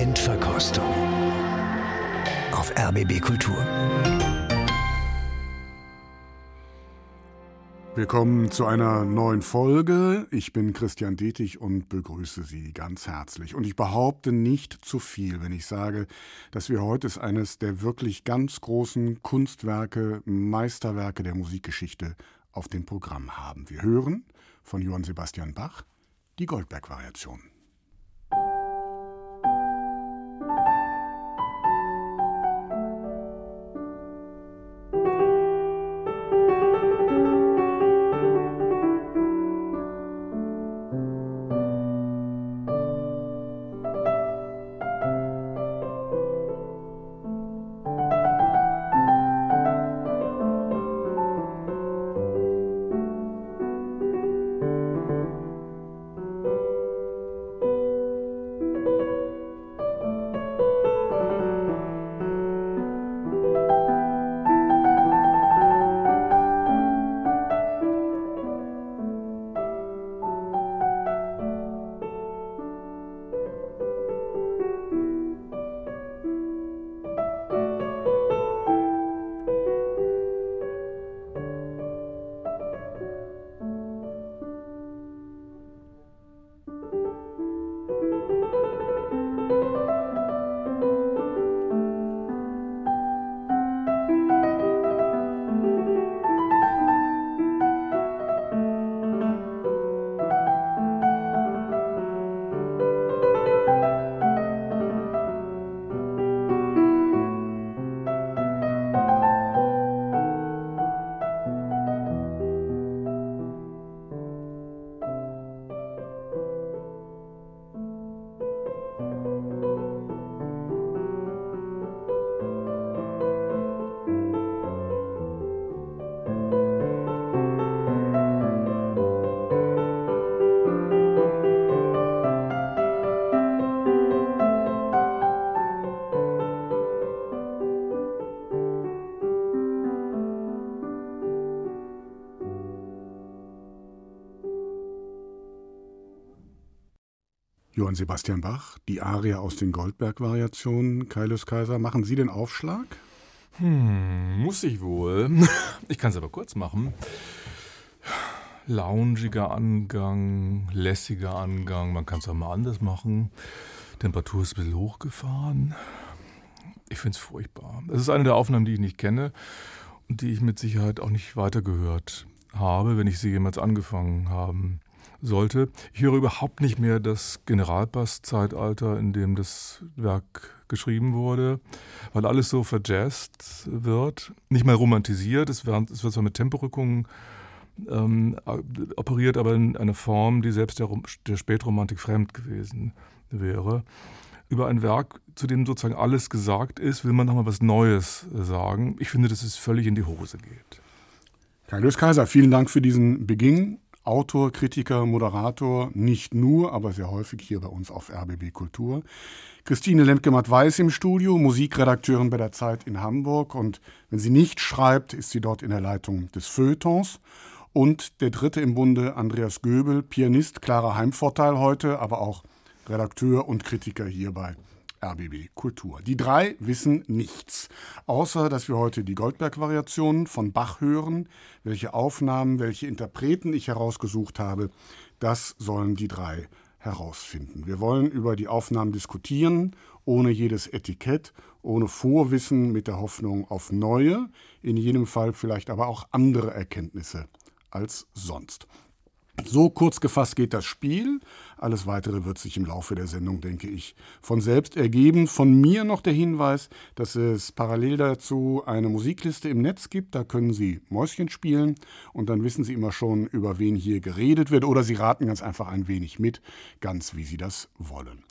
Blindverkostung auf RBB Kultur. Willkommen zu einer neuen Folge. Ich bin Christian Detig und begrüße Sie ganz herzlich. Und ich behaupte nicht zu viel, wenn ich sage, dass wir heute eines der wirklich ganz großen Kunstwerke, Meisterwerke der Musikgeschichte auf dem Programm haben. Wir hören von Johann Sebastian Bach die Goldberg-Variation. Johann Sebastian Bach, die Arie aus den Goldberg-Variationen. Kailus Kaiser, machen Sie den Aufschlag? Hm, muss ich wohl. Ich kann es aber kurz machen. Loungiger Angang, lässiger Angang, man kann es auch mal anders machen. Temperatur ist ein bisschen hochgefahren. Ich finde es furchtbar. Es ist eine der Aufnahmen, die ich nicht kenne und die ich mit Sicherheit auch nicht weitergehört habe, wenn ich sie jemals angefangen haben sollte. Ich höre überhaupt nicht mehr das Generalbass-Zeitalter, in dem das Werk geschrieben wurde, weil alles so verjazzt wird, nicht mal romantisiert. Es wird, es wird zwar mit Temporückungen ähm, operiert, aber in einer Form, die selbst der, der Spätromantik fremd gewesen wäre. Über ein Werk, zu dem sozusagen alles gesagt ist, will man nochmal was Neues sagen. Ich finde, dass es völlig in die Hose geht. Kai Lös Kaiser, vielen Dank für diesen Beginn. Autor, Kritiker, Moderator, nicht nur, aber sehr häufig hier bei uns auf RBB Kultur. Christine Lemke-Matt-Weiß im Studio, Musikredakteurin bei der Zeit in Hamburg. Und wenn sie nicht schreibt, ist sie dort in der Leitung des Feuilletons. Und der dritte im Bunde, Andreas Göbel, Pianist, klarer Heimvorteil heute, aber auch Redakteur und Kritiker hierbei. RBB Kultur. Die drei wissen nichts, außer dass wir heute die Goldberg-Variationen von Bach hören. Welche Aufnahmen, welche Interpreten ich herausgesucht habe, das sollen die drei herausfinden. Wir wollen über die Aufnahmen diskutieren, ohne jedes Etikett, ohne Vorwissen, mit der Hoffnung auf neue, in jedem Fall vielleicht aber auch andere Erkenntnisse als sonst. So kurz gefasst geht das Spiel. Alles Weitere wird sich im Laufe der Sendung, denke ich, von selbst ergeben. Von mir noch der Hinweis, dass es parallel dazu eine Musikliste im Netz gibt. Da können Sie Mäuschen spielen und dann wissen Sie immer schon, über wen hier geredet wird. Oder Sie raten ganz einfach ein wenig mit, ganz wie Sie das wollen.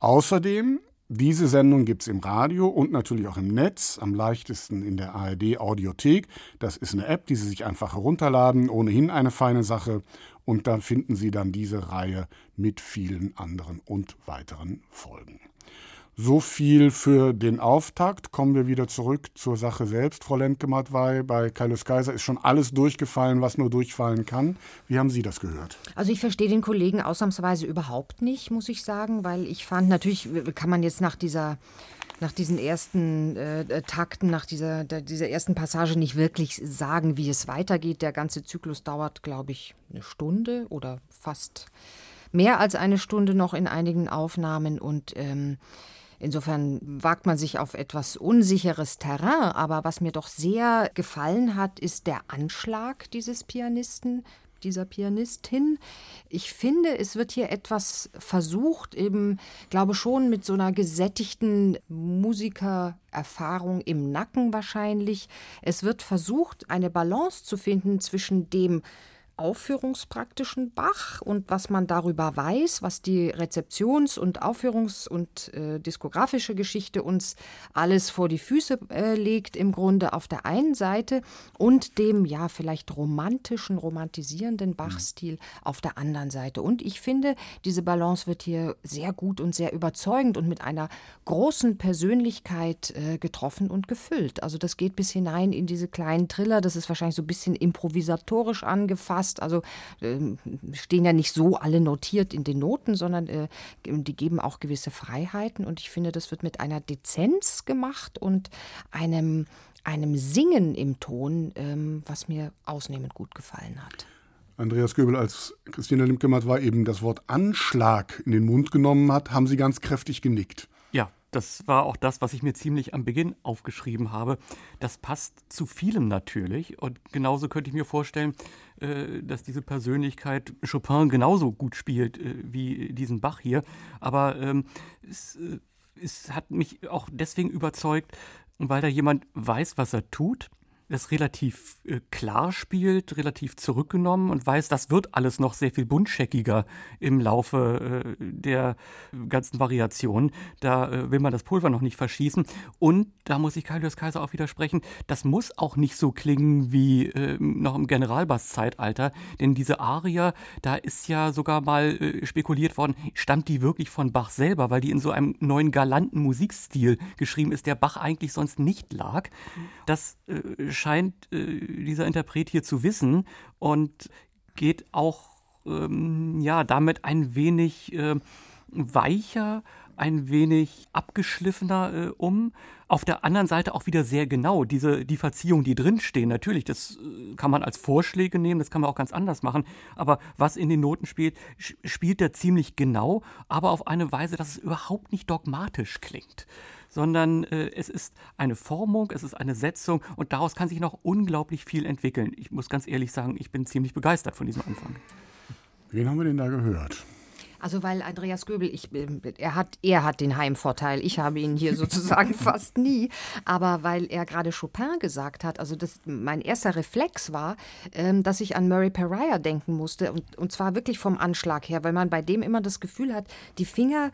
Außerdem diese Sendung gibt es im Radio und natürlich auch im Netz, am leichtesten in der ARD Audiothek. Das ist eine App, die Sie sich einfach herunterladen, ohnehin eine feine Sache. Und da finden Sie dann diese Reihe mit vielen anderen und weiteren Folgen. So viel für den Auftakt. Kommen wir wieder zurück zur Sache selbst. Frau Lendgematt-Wey, bei Kaius Kaiser ist schon alles durchgefallen, was nur durchfallen kann. Wie haben Sie das gehört? Also ich verstehe den Kollegen ausnahmsweise überhaupt nicht, muss ich sagen, weil ich fand, natürlich kann man jetzt nach dieser nach diesen ersten äh, Takten, nach dieser, der, dieser ersten Passage nicht wirklich sagen, wie es weitergeht. Der ganze Zyklus dauert, glaube ich, eine Stunde oder fast mehr als eine Stunde noch in einigen Aufnahmen und ähm, Insofern wagt man sich auf etwas unsicheres Terrain, aber was mir doch sehr gefallen hat, ist der Anschlag dieses Pianisten, dieser Pianistin. Ich finde, es wird hier etwas versucht, eben, glaube schon mit so einer gesättigten Musikererfahrung im Nacken wahrscheinlich. Es wird versucht, eine Balance zu finden zwischen dem aufführungspraktischen Bach und was man darüber weiß, was die Rezeptions- und Aufführungs- und äh, diskografische Geschichte uns alles vor die Füße äh, legt, im Grunde auf der einen Seite und dem ja vielleicht romantischen, romantisierenden Bachstil auf der anderen Seite. Und ich finde, diese Balance wird hier sehr gut und sehr überzeugend und mit einer großen Persönlichkeit äh, getroffen und gefüllt. Also das geht bis hinein in diese kleinen Triller, das ist wahrscheinlich so ein bisschen improvisatorisch angefasst angepasst. Also äh, stehen ja nicht so alle notiert in den Noten, sondern äh, die geben auch gewisse Freiheiten. Und ich finde, das wird mit einer Dezenz gemacht und einem, einem Singen im Ton, ähm, was mir ausnehmend gut gefallen hat. Andreas Göbel, als Christina Limkematt war, eben das Wort Anschlag in den Mund genommen hat, haben Sie ganz kräftig genickt. Das war auch das, was ich mir ziemlich am Beginn aufgeschrieben habe. Das passt zu vielem natürlich. Und genauso könnte ich mir vorstellen, äh, dass diese Persönlichkeit Chopin genauso gut spielt äh, wie diesen Bach hier. Aber ähm, es, äh, es hat mich auch deswegen überzeugt, weil da jemand weiß, was er tut das relativ äh, klar spielt, relativ zurückgenommen und weiß, das wird alles noch sehr viel buntscheckiger im Laufe äh, der ganzen Variationen. Da äh, will man das Pulver noch nicht verschießen. Und da muss ich Kaius Kaiser auch widersprechen, das muss auch nicht so klingen wie äh, noch im Generalbass-Zeitalter, denn diese Aria, da ist ja sogar mal äh, spekuliert worden, stammt die wirklich von Bach selber, weil die in so einem neuen galanten Musikstil geschrieben ist, der Bach eigentlich sonst nicht lag. Das äh, scheint äh, dieser Interpret hier zu wissen und geht auch ähm, ja damit ein wenig äh, weicher, ein wenig abgeschliffener äh, um. Auf der anderen Seite auch wieder sehr genau. Diese, die Verziehungen, die drinstehen, natürlich, das äh, kann man als Vorschläge nehmen, das kann man auch ganz anders machen. Aber was in den Noten spielt, spielt er ziemlich genau, aber auf eine Weise, dass es überhaupt nicht dogmatisch klingt sondern äh, es ist eine Formung, es ist eine Setzung und daraus kann sich noch unglaublich viel entwickeln. Ich muss ganz ehrlich sagen, ich bin ziemlich begeistert von diesem Anfang. Wen haben wir denn da gehört? Also weil Andreas Göbel, ich, ähm, er, hat, er hat den Heimvorteil, ich habe ihn hier sozusagen fast nie, aber weil er gerade Chopin gesagt hat, also das, mein erster Reflex war, ähm, dass ich an Murray Pariah denken musste und, und zwar wirklich vom Anschlag her, weil man bei dem immer das Gefühl hat, die Finger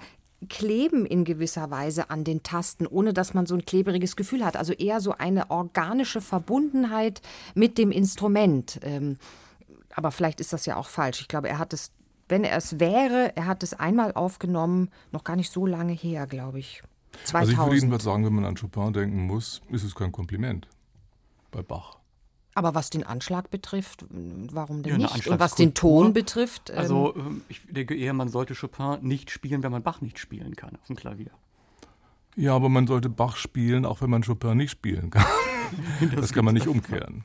kleben in gewisser Weise an den Tasten, ohne dass man so ein kleberiges Gefühl hat. Also eher so eine organische Verbundenheit mit dem Instrument. Ähm, aber vielleicht ist das ja auch falsch. Ich glaube, er hat es, wenn er es wäre, er hat es einmal aufgenommen, noch gar nicht so lange her, glaube ich. 2000. Also ich würde jedenfalls sagen, wenn man an Chopin denken muss, ist es kein Kompliment bei Bach. Aber was den Anschlag betrifft, warum denn ja, nicht? Und was den Ton betrifft. Also, ähm, also ich denke eher, man sollte Chopin nicht spielen, wenn man Bach nicht spielen kann auf dem Klavier. Ja, aber man sollte Bach spielen, auch wenn man Chopin nicht spielen kann. das, das kann man nicht umkehren.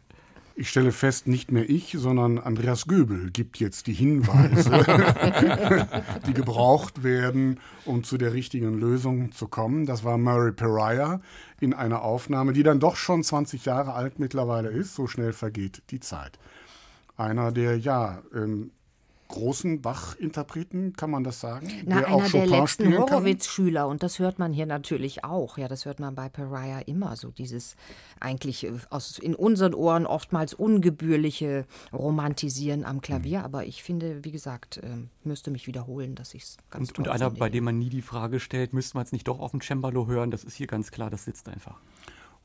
Ich stelle fest, nicht mehr ich, sondern Andreas Göbel gibt jetzt die Hinweise, die gebraucht werden, um zu der richtigen Lösung zu kommen. Das war Murray Pariah in einer Aufnahme, die dann doch schon 20 Jahre alt mittlerweile ist. So schnell vergeht die Zeit. Einer der, ja, ähm, großen Bach-Interpreten, kann man das sagen? Na, der einer der letzten Horowitz-Schüler und das hört man hier natürlich auch. Ja, das hört man bei Pariah immer so dieses eigentlich äh, aus, in unseren Ohren oftmals ungebührliche Romantisieren am Klavier. Mhm. Aber ich finde, wie gesagt, äh, müsste mich wiederholen, dass ich es ganz Und, und einer, finde. bei dem man nie die Frage stellt, müsste man es nicht doch auf dem Cembalo hören? Das ist hier ganz klar, das sitzt einfach.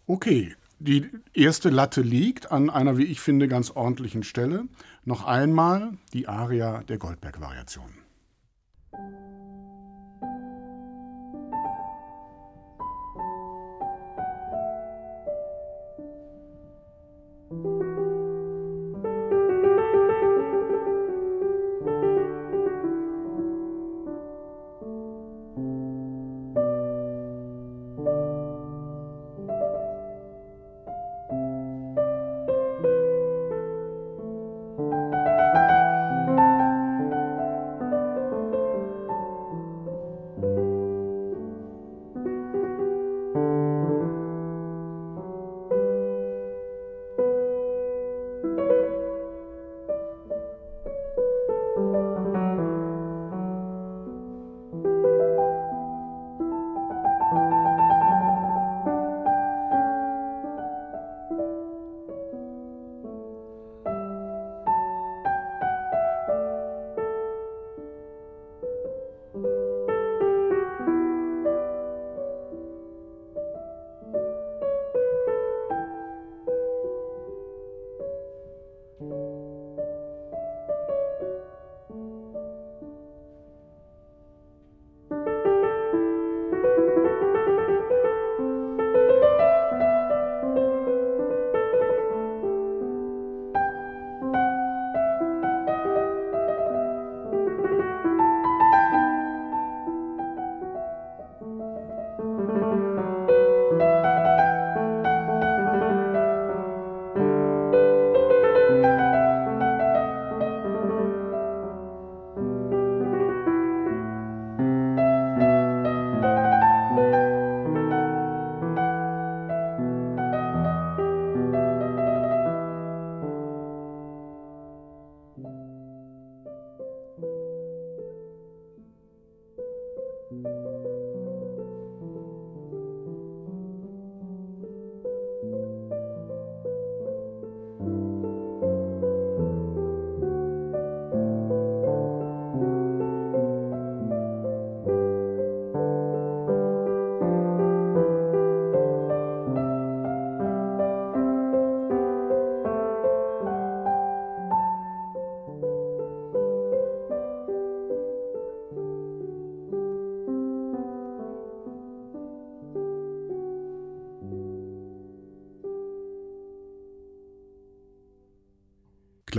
Okay, die erste Latte liegt an einer, wie ich finde, ganz ordentlichen Stelle. Noch einmal die Aria der Goldberg-Variation.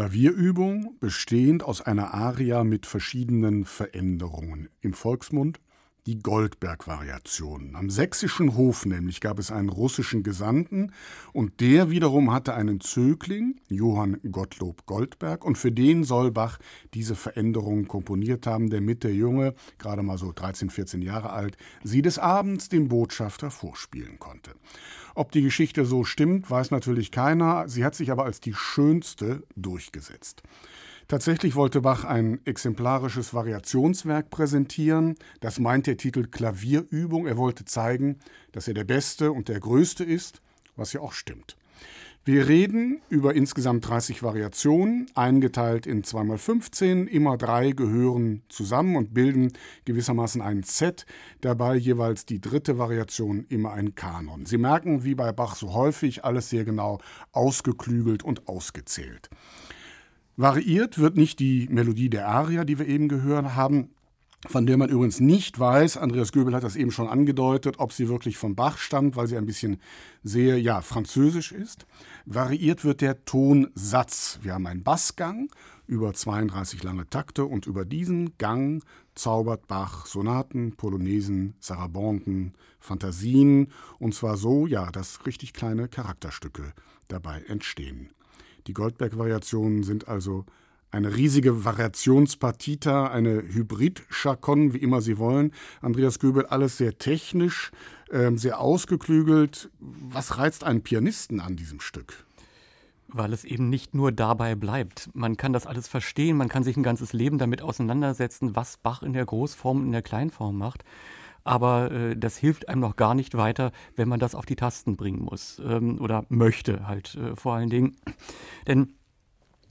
Klavierübung bestehend aus einer Aria mit verschiedenen Veränderungen. Im Volksmund die Goldberg-Variationen. Am sächsischen Hof nämlich gab es einen russischen Gesandten und der wiederum hatte einen Zögling, Johann Gottlob Goldberg, und für den soll Bach diese Veränderungen komponiert haben, damit der Junge, gerade mal so 13, 14 Jahre alt, sie des Abends dem Botschafter vorspielen konnte. Ob die Geschichte so stimmt, weiß natürlich keiner, sie hat sich aber als die schönste durchgesetzt. Tatsächlich wollte Bach ein exemplarisches Variationswerk präsentieren. Das meint der Titel Klavierübung. Er wollte zeigen, dass er der Beste und der Größte ist, was ja auch stimmt. Wir reden über insgesamt 30 Variationen, eingeteilt in 2x15. Immer drei gehören zusammen und bilden gewissermaßen ein Set, dabei jeweils die dritte Variation immer ein Kanon. Sie merken, wie bei Bach so häufig, alles sehr genau ausgeklügelt und ausgezählt. Variiert wird nicht die Melodie der Aria, die wir eben gehört haben, von der man übrigens nicht weiß, Andreas Göbel hat das eben schon angedeutet, ob sie wirklich von Bach stammt, weil sie ein bisschen sehr, ja, französisch ist. Variiert wird der Tonsatz. Wir haben einen Bassgang über 32 lange Takte und über diesen Gang zaubert Bach Sonaten, Polonesen, Sarabanten, Fantasien und zwar so, ja, dass richtig kleine Charakterstücke dabei entstehen. Die Goldberg-Variationen sind also eine riesige Variationspartita, eine Hybrid-Chacon, wie immer Sie wollen. Andreas Göbel, alles sehr technisch, äh, sehr ausgeklügelt. Was reizt einen Pianisten an diesem Stück? Weil es eben nicht nur dabei bleibt. Man kann das alles verstehen, man kann sich ein ganzes Leben damit auseinandersetzen, was Bach in der Großform und in der Kleinform macht aber äh, das hilft einem noch gar nicht weiter, wenn man das auf die Tasten bringen muss ähm, oder möchte halt äh, vor allen Dingen. Denn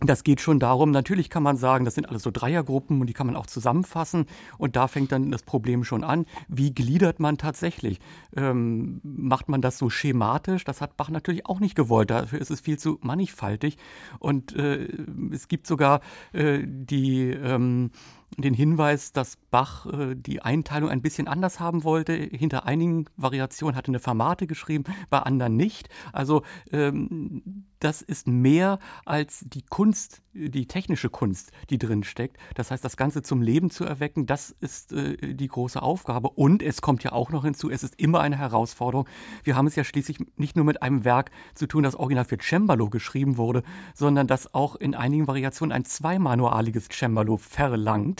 das geht schon darum, natürlich kann man sagen, das sind alles so Dreiergruppen und die kann man auch zusammenfassen. Und da fängt dann das Problem schon an. Wie gliedert man tatsächlich? Ähm, macht man das so schematisch? Das hat Bach natürlich auch nicht gewollt. Dafür ist es viel zu mannigfaltig. Und äh, es gibt sogar äh, die. Ähm, den Hinweis, dass Bach äh, die Einteilung ein bisschen anders haben wollte. Hinter einigen Variationen hatte eine Formate geschrieben, bei anderen nicht. Also ähm, das ist mehr als die Kunst, die technische Kunst, die drin steckt. Das heißt, das Ganze zum Leben zu erwecken, das ist äh, die große Aufgabe. Und es kommt ja auch noch hinzu, es ist immer eine Herausforderung. Wir haben es ja schließlich nicht nur mit einem Werk zu tun, das original für Cembalo geschrieben wurde, sondern das auch in einigen Variationen ein zweimanualiges Cembalo verlangt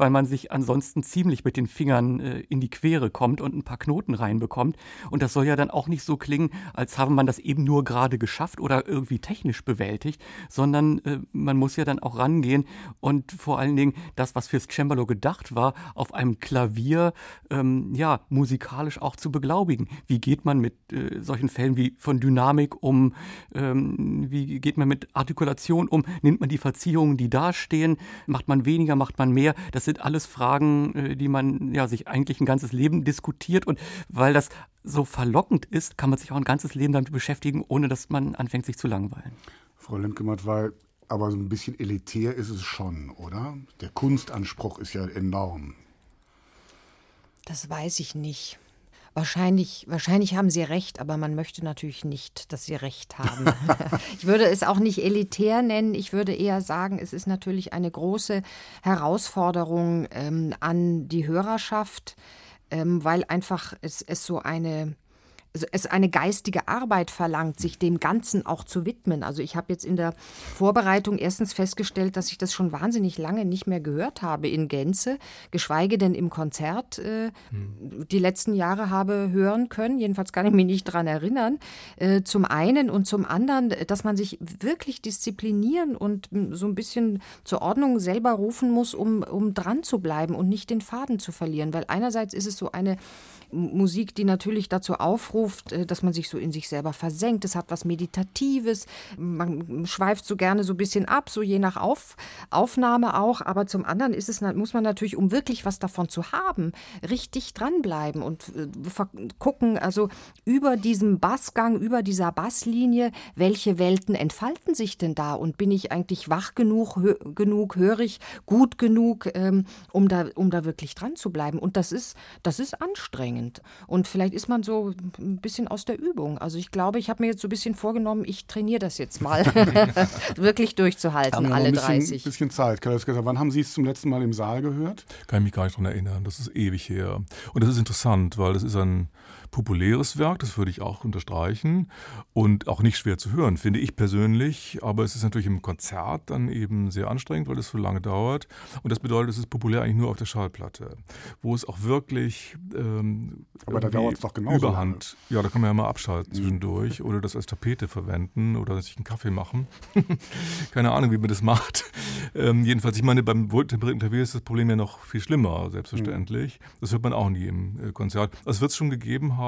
weil man sich ansonsten ziemlich mit den Fingern äh, in die Quere kommt und ein paar Knoten reinbekommt. Und das soll ja dann auch nicht so klingen, als habe man das eben nur gerade geschafft oder irgendwie technisch bewältigt, sondern äh, man muss ja dann auch rangehen und vor allen Dingen das, was fürs Cembalo gedacht war, auf einem Klavier ähm, ja musikalisch auch zu beglaubigen. Wie geht man mit äh, solchen Fällen wie von Dynamik um? Ähm, wie geht man mit Artikulation um? Nimmt man die Verzierungen, die da stehen? Macht man weniger? Macht man mehr? Das sind alles Fragen, äh, die man ja sich eigentlich ein ganzes Leben diskutiert und weil das so verlockend ist, kann man sich auch ein ganzes Leben damit beschäftigen, ohne dass man anfängt, sich zu langweilen. Frau Lemkematt, weil aber so ein bisschen elitär ist es schon, oder? Der Kunstanspruch ist ja enorm. Das weiß ich nicht. Wahrscheinlich, wahrscheinlich haben Sie recht, aber man möchte natürlich nicht, dass Sie recht haben. ich würde es auch nicht elitär nennen. Ich würde eher sagen, es ist natürlich eine große Herausforderung ähm, an die Hörerschaft, ähm, weil einfach es, es so eine es eine geistige Arbeit verlangt, sich dem Ganzen auch zu widmen. Also ich habe jetzt in der Vorbereitung erstens festgestellt, dass ich das schon wahnsinnig lange nicht mehr gehört habe in Gänze, geschweige denn im Konzert äh, hm. die letzten Jahre habe hören können. Jedenfalls kann ich mich nicht daran erinnern. Äh, zum einen und zum anderen, dass man sich wirklich disziplinieren und so ein bisschen zur Ordnung selber rufen muss, um, um dran zu bleiben und nicht den Faden zu verlieren. Weil einerseits ist es so eine Musik, die natürlich dazu aufruft, äh, dass man sich so in sich selber versenkt. Es hat was Meditatives. Man schweift so gerne so ein bisschen ab, so je nach Auf, Aufnahme auch. Aber zum anderen ist es, muss man natürlich, um wirklich was davon zu haben, richtig dranbleiben und äh, gucken, also über diesem Bassgang, über dieser Basslinie, welche Welten entfalten sich denn da? Und bin ich eigentlich wach genug, hö genug hörig, gut genug, ähm, um, da, um da wirklich dran zu bleiben? Und das ist, das ist anstrengend anstrengend. Und vielleicht ist man so ein bisschen aus der Übung. Also ich glaube, ich habe mir jetzt so ein bisschen vorgenommen, ich trainiere das jetzt mal, wirklich durchzuhalten, haben alle ein bisschen, 30. bisschen Zeit. Wann haben Sie es zum letzten Mal im Saal gehört? Kann ich mich gar nicht daran erinnern. Das ist ewig her. Und das ist interessant, weil das ist ein populäres Werk, das würde ich auch unterstreichen und auch nicht schwer zu hören, finde ich persönlich. Aber es ist natürlich im Konzert dann eben sehr anstrengend, weil es so lange dauert. Und das bedeutet, es ist populär eigentlich nur auf der Schallplatte, wo es auch wirklich ähm, aber da dauert es doch genauso Überhand. Lange. Ja, da kann man ja mal abschalten zwischendurch oder das als Tapete verwenden oder sich einen Kaffee machen. Keine Ahnung, wie man das macht. Ähm, jedenfalls, ich meine, beim wohltemperierten Klavier ist das Problem ja noch viel schlimmer, selbstverständlich. Mhm. Das hört man auch nie im äh, Konzert. Das wird es schon gegeben haben.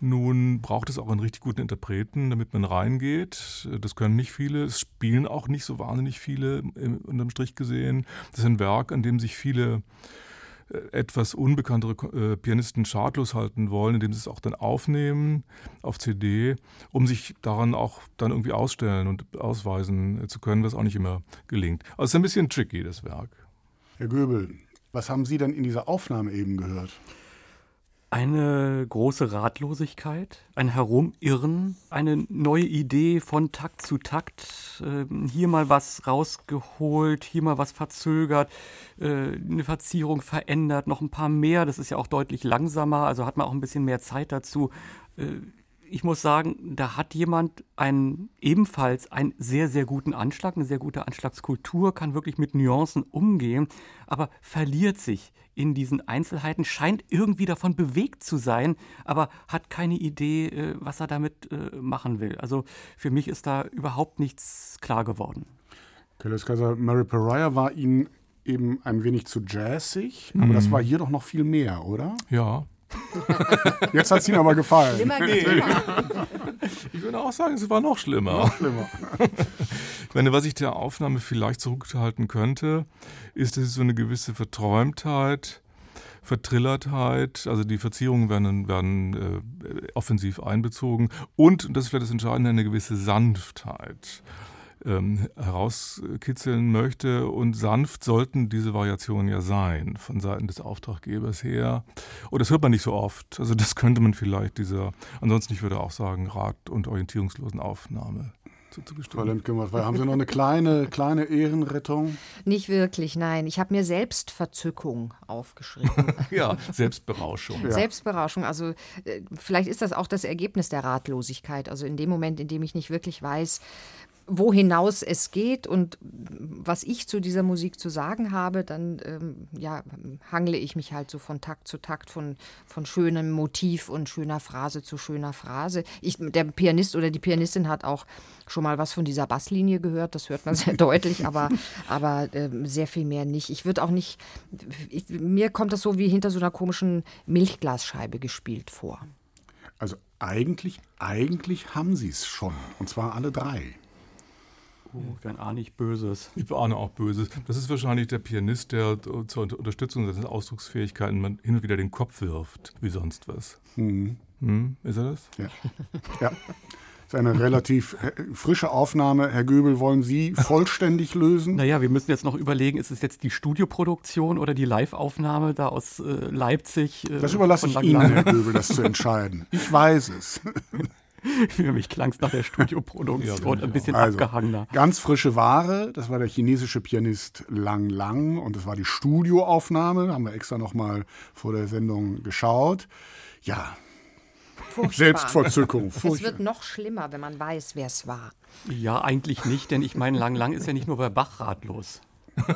Nun braucht es auch einen richtig guten Interpreten, damit man reingeht. Das können nicht viele. Es spielen auch nicht so wahnsinnig viele unterm Strich gesehen. Das ist ein Werk, an dem sich viele äh, etwas unbekanntere äh, Pianisten schadlos halten wollen, indem sie es auch dann aufnehmen auf CD, um sich daran auch dann irgendwie ausstellen und ausweisen zu können, was auch nicht immer gelingt. Also es ist ein bisschen tricky, das Werk. Herr Göbel, was haben Sie denn in dieser Aufnahme eben gehört? Eine große Ratlosigkeit, ein Herumirren, eine neue Idee von Takt zu Takt, ähm, hier mal was rausgeholt, hier mal was verzögert, äh, eine Verzierung verändert, noch ein paar mehr, das ist ja auch deutlich langsamer, also hat man auch ein bisschen mehr Zeit dazu. Äh, ich muss sagen, da hat jemand einen ebenfalls einen sehr, sehr guten Anschlag, eine sehr gute Anschlagskultur, kann wirklich mit Nuancen umgehen, aber verliert sich in diesen Einzelheiten, scheint irgendwie davon bewegt zu sein, aber hat keine Idee, äh, was er damit äh, machen will. Also für mich ist da überhaupt nichts klar geworden. Kellis Kaiser, Mary Pariah war Ihnen eben ein wenig zu jazzig, aber mhm. das war hier doch noch viel mehr, oder? Ja, Jetzt hat es Ihnen aber gefallen. Schlimmer nee. Ich würde auch sagen, es war noch schlimmer. Noch schlimmer. Ich meine, was ich der Aufnahme vielleicht zurückhalten könnte, ist, dass es so eine gewisse Verträumtheit, Vertrillertheit, also die Verzierungen werden, werden äh, offensiv einbezogen und, und das ist vielleicht das Entscheidende, eine gewisse Sanftheit ähm, herauskitzeln möchte. Und sanft sollten diese Variationen ja sein, von Seiten des Auftraggebers her. Und das hört man nicht so oft. Also das könnte man vielleicht dieser, ansonsten ich würde auch sagen, rat- und orientierungslosen Aufnahme Frau Lemke, haben Sie noch eine kleine, kleine Ehrenrettung? Nicht wirklich, nein. Ich habe mir Selbstverzückung aufgeschrieben. ja, Selbstberauschung. Ja. Selbstberauschung. Also äh, vielleicht ist das auch das Ergebnis der Ratlosigkeit. Also in dem Moment, in dem ich nicht wirklich weiß, wo hinaus es geht und was ich zu dieser Musik zu sagen habe, dann ähm, ja, hangle ich mich halt so von Takt zu Takt, von, von schönem Motiv und schöner Phrase zu schöner Phrase. Ich, der Pianist oder die Pianistin hat auch schon mal was von dieser Basslinie gehört, das hört man sehr deutlich, aber, aber äh, sehr viel mehr nicht. Ich würde auch nicht, ich, mir kommt das so wie hinter so einer komischen Milchglasscheibe gespielt vor. Also eigentlich, eigentlich haben sie es schon, und zwar alle drei. Oh, dann ahne ich Böses. Ich ahne auch Böses. Das ist wahrscheinlich der Pianist, der zur Unterstützung seiner Ausdrucksfähigkeiten hin und wieder den Kopf wirft, wie sonst was. Mhm. Hm, ist er das? Ja. ja. Das ist eine relativ äh, frische Aufnahme. Herr Göbel, wollen Sie vollständig lösen? Naja, wir müssen jetzt noch überlegen, ist es jetzt die Studioproduktion oder die Live-Aufnahme da aus äh, Leipzig? Äh, das überlasse ich Ihnen, Herr Göbel, das zu entscheiden. Ich weiß es. Für mich klang es nach der Studioproduktion ja, ein bisschen also, abgehangener. Ganz frische Ware, das war der chinesische Pianist Lang Lang und das war die Studioaufnahme, haben wir extra nochmal vor der Sendung geschaut. Ja, Furchtbar. Selbstverzückung. Furchtbar. Es wird noch schlimmer, wenn man weiß, wer es war. Ja, eigentlich nicht, denn ich meine, Lang Lang ist ja nicht nur bei Bach ratlos.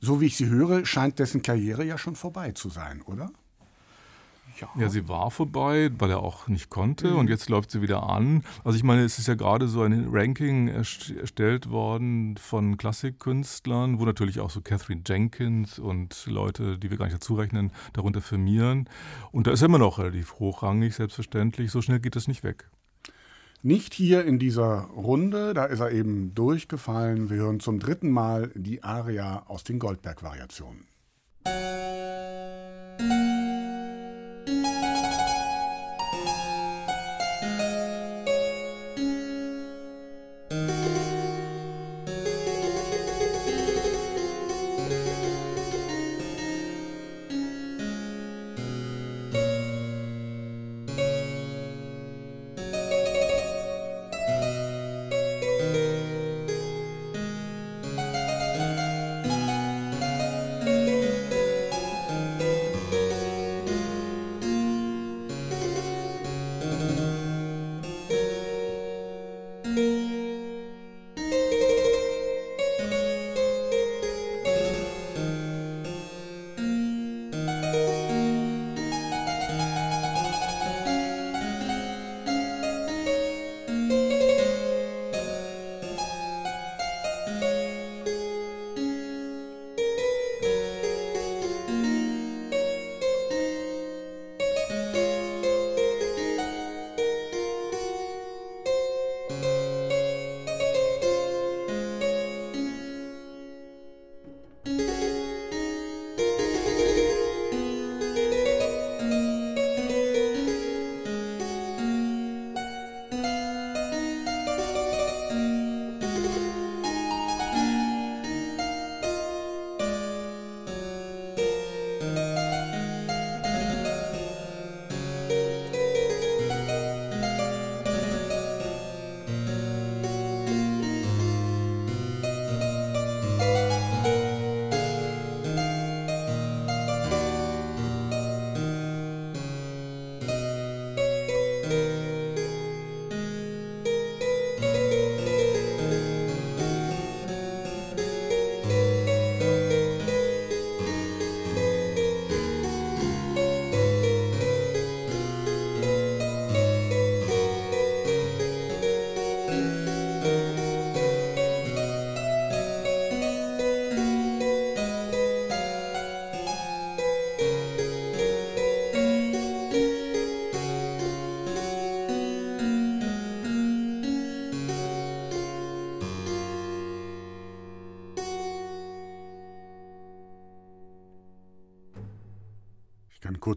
so wie ich sie höre, scheint dessen Karriere ja schon vorbei zu sein, oder? Ja. ja, sie war vorbei, weil er auch nicht konnte mhm. und jetzt läuft sie wieder an. Also ich meine, es ist ja gerade so ein Ranking erstellt worden von Klassikkünstlern, wo natürlich auch so Catherine Jenkins und Leute, die wir gar nicht dazu rechnen, darunter firmieren. Und da ist er immer noch relativ hochrangig, selbstverständlich. So schnell geht das nicht weg. Nicht hier in dieser Runde, da ist er eben durchgefallen. Wir hören zum dritten Mal die Aria aus den Goldberg-Variationen.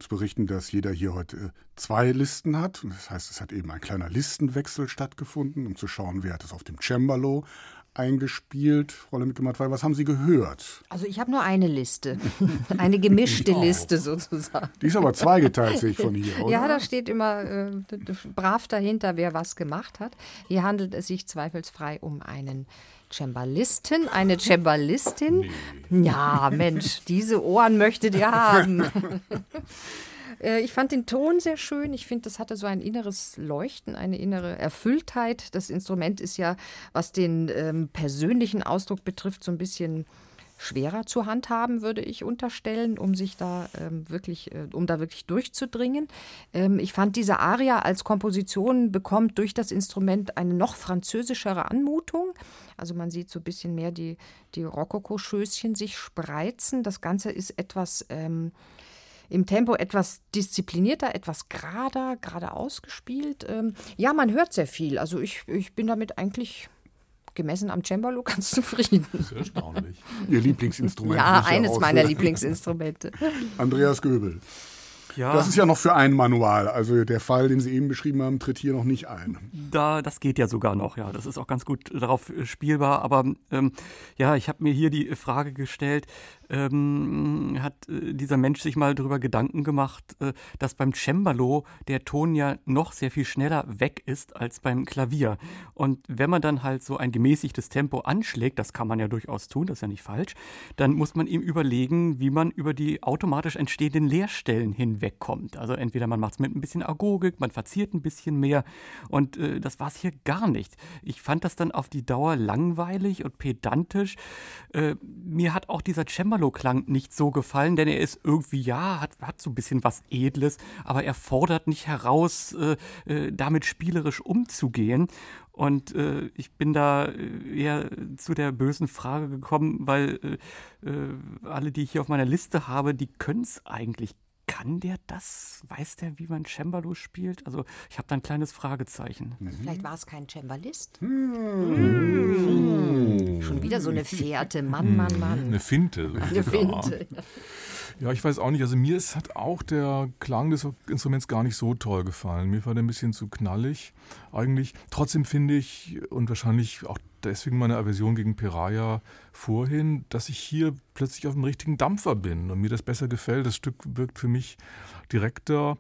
Kurz berichten, dass jeder hier heute zwei Listen hat. Das heißt, es hat eben ein kleiner Listenwechsel stattgefunden, um zu schauen, wer hat es auf dem Cembalo eingespielt. Frau Lemke-Matwei, was haben Sie gehört? Also ich habe nur eine Liste, eine gemischte Liste sozusagen. Die ist aber zweigeteilt, sehe ich von hier, oder? Ja, da steht immer äh, brav dahinter, wer was gemacht hat. Hier handelt es sich zweifelsfrei um einen Cembalisten, eine Cembalistin. Nee. Ja, Mensch, diese Ohren möchtet ihr haben. Äh, ich fand den Ton sehr schön. Ich finde, das hatte so ein inneres Leuchten, eine innere Erfülltheit. Das Instrument ist ja, was den ähm, persönlichen Ausdruck betrifft, so ein bisschen schwerer zu handhaben, würde ich unterstellen, um sich da ähm, wirklich, äh, um da wirklich durchzudringen. Ähm, ich fand diese Aria als Komposition bekommt durch das Instrument eine noch französischere Anmutung. Also man sieht so ein bisschen mehr die, die Rokoko-Schößchen sich spreizen. Das Ganze ist etwas ähm, im Tempo etwas disziplinierter, etwas gerader, gerade ausgespielt. Ähm, ja, man hört sehr viel. Also ich, ich bin damit eigentlich gemessen am Cembalo ganz zufrieden. Das ist erstaunlich. Ihr Lieblingsinstrument. Ja, eines meiner Lieblingsinstrumente. Andreas Göbel. Ja. Das ist ja noch für ein Manual. Also der Fall, den Sie eben beschrieben haben, tritt hier noch nicht ein. Da, das geht ja sogar noch, ja. Das ist auch ganz gut darauf spielbar. Aber ähm, ja, ich habe mir hier die Frage gestellt, ähm, hat äh, dieser Mensch sich mal darüber Gedanken gemacht, äh, dass beim Cembalo der Ton ja noch sehr viel schneller weg ist als beim Klavier. Und wenn man dann halt so ein gemäßigtes Tempo anschlägt, das kann man ja durchaus tun, das ist ja nicht falsch, dann muss man ihm überlegen, wie man über die automatisch entstehenden Leerstellen hinwegkommt. Also entweder man macht es mit ein bisschen Agogik, man verziert ein bisschen mehr und äh, das war es hier gar nicht. Ich fand das dann auf die Dauer langweilig und pedantisch. Äh, mir hat auch dieser Cembalo Cembalo-Klang nicht so gefallen, denn er ist irgendwie, ja, hat, hat so ein bisschen was Edles, aber er fordert nicht heraus, äh, äh, damit spielerisch umzugehen. Und äh, ich bin da äh, eher zu der bösen Frage gekommen, weil äh, äh, alle, die ich hier auf meiner Liste habe, die können es eigentlich kann der das? Weiß der, wie man Cembalo spielt? Also ich habe da ein kleines Fragezeichen. Also vielleicht war es kein Cembalist. Hm. Hm. Schon wieder so eine Fährte. Mann, Mann, Mann. Eine Finte. Eine Finte. Ja, ich weiß auch nicht. Also mir ist, hat auch der Klang des Instruments gar nicht so toll gefallen. Mir war der ein bisschen zu knallig eigentlich. Trotzdem finde ich, und wahrscheinlich auch deswegen meine Aversion gegen Piraya vorhin, dass ich hier plötzlich auf dem richtigen Dampfer bin und mir das besser gefällt. Das Stück wirkt für mich direkter,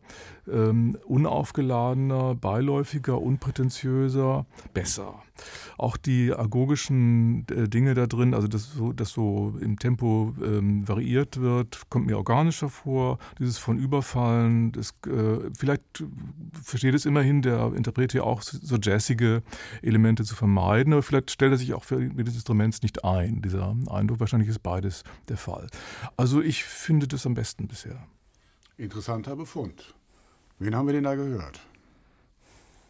ähm, unaufgeladener, beiläufiger, unprätentiöser, besser. Auch die agogischen äh, Dinge da drin, also das so, das so im Tempo ähm, variiert wird, kommt mir organischer vor. Dieses von Überfallen, das, äh, vielleicht versteht es immerhin der Interpret hier auch so jazzige Elemente zu vermeiden, aber vielleicht stellt er sich auch für des Instruments nicht ein. Dieser Eindruck, wahrscheinlich ist beides der Fall. Also ich finde das am besten bisher. Interessanter Befund. Wen haben wir denn da gehört?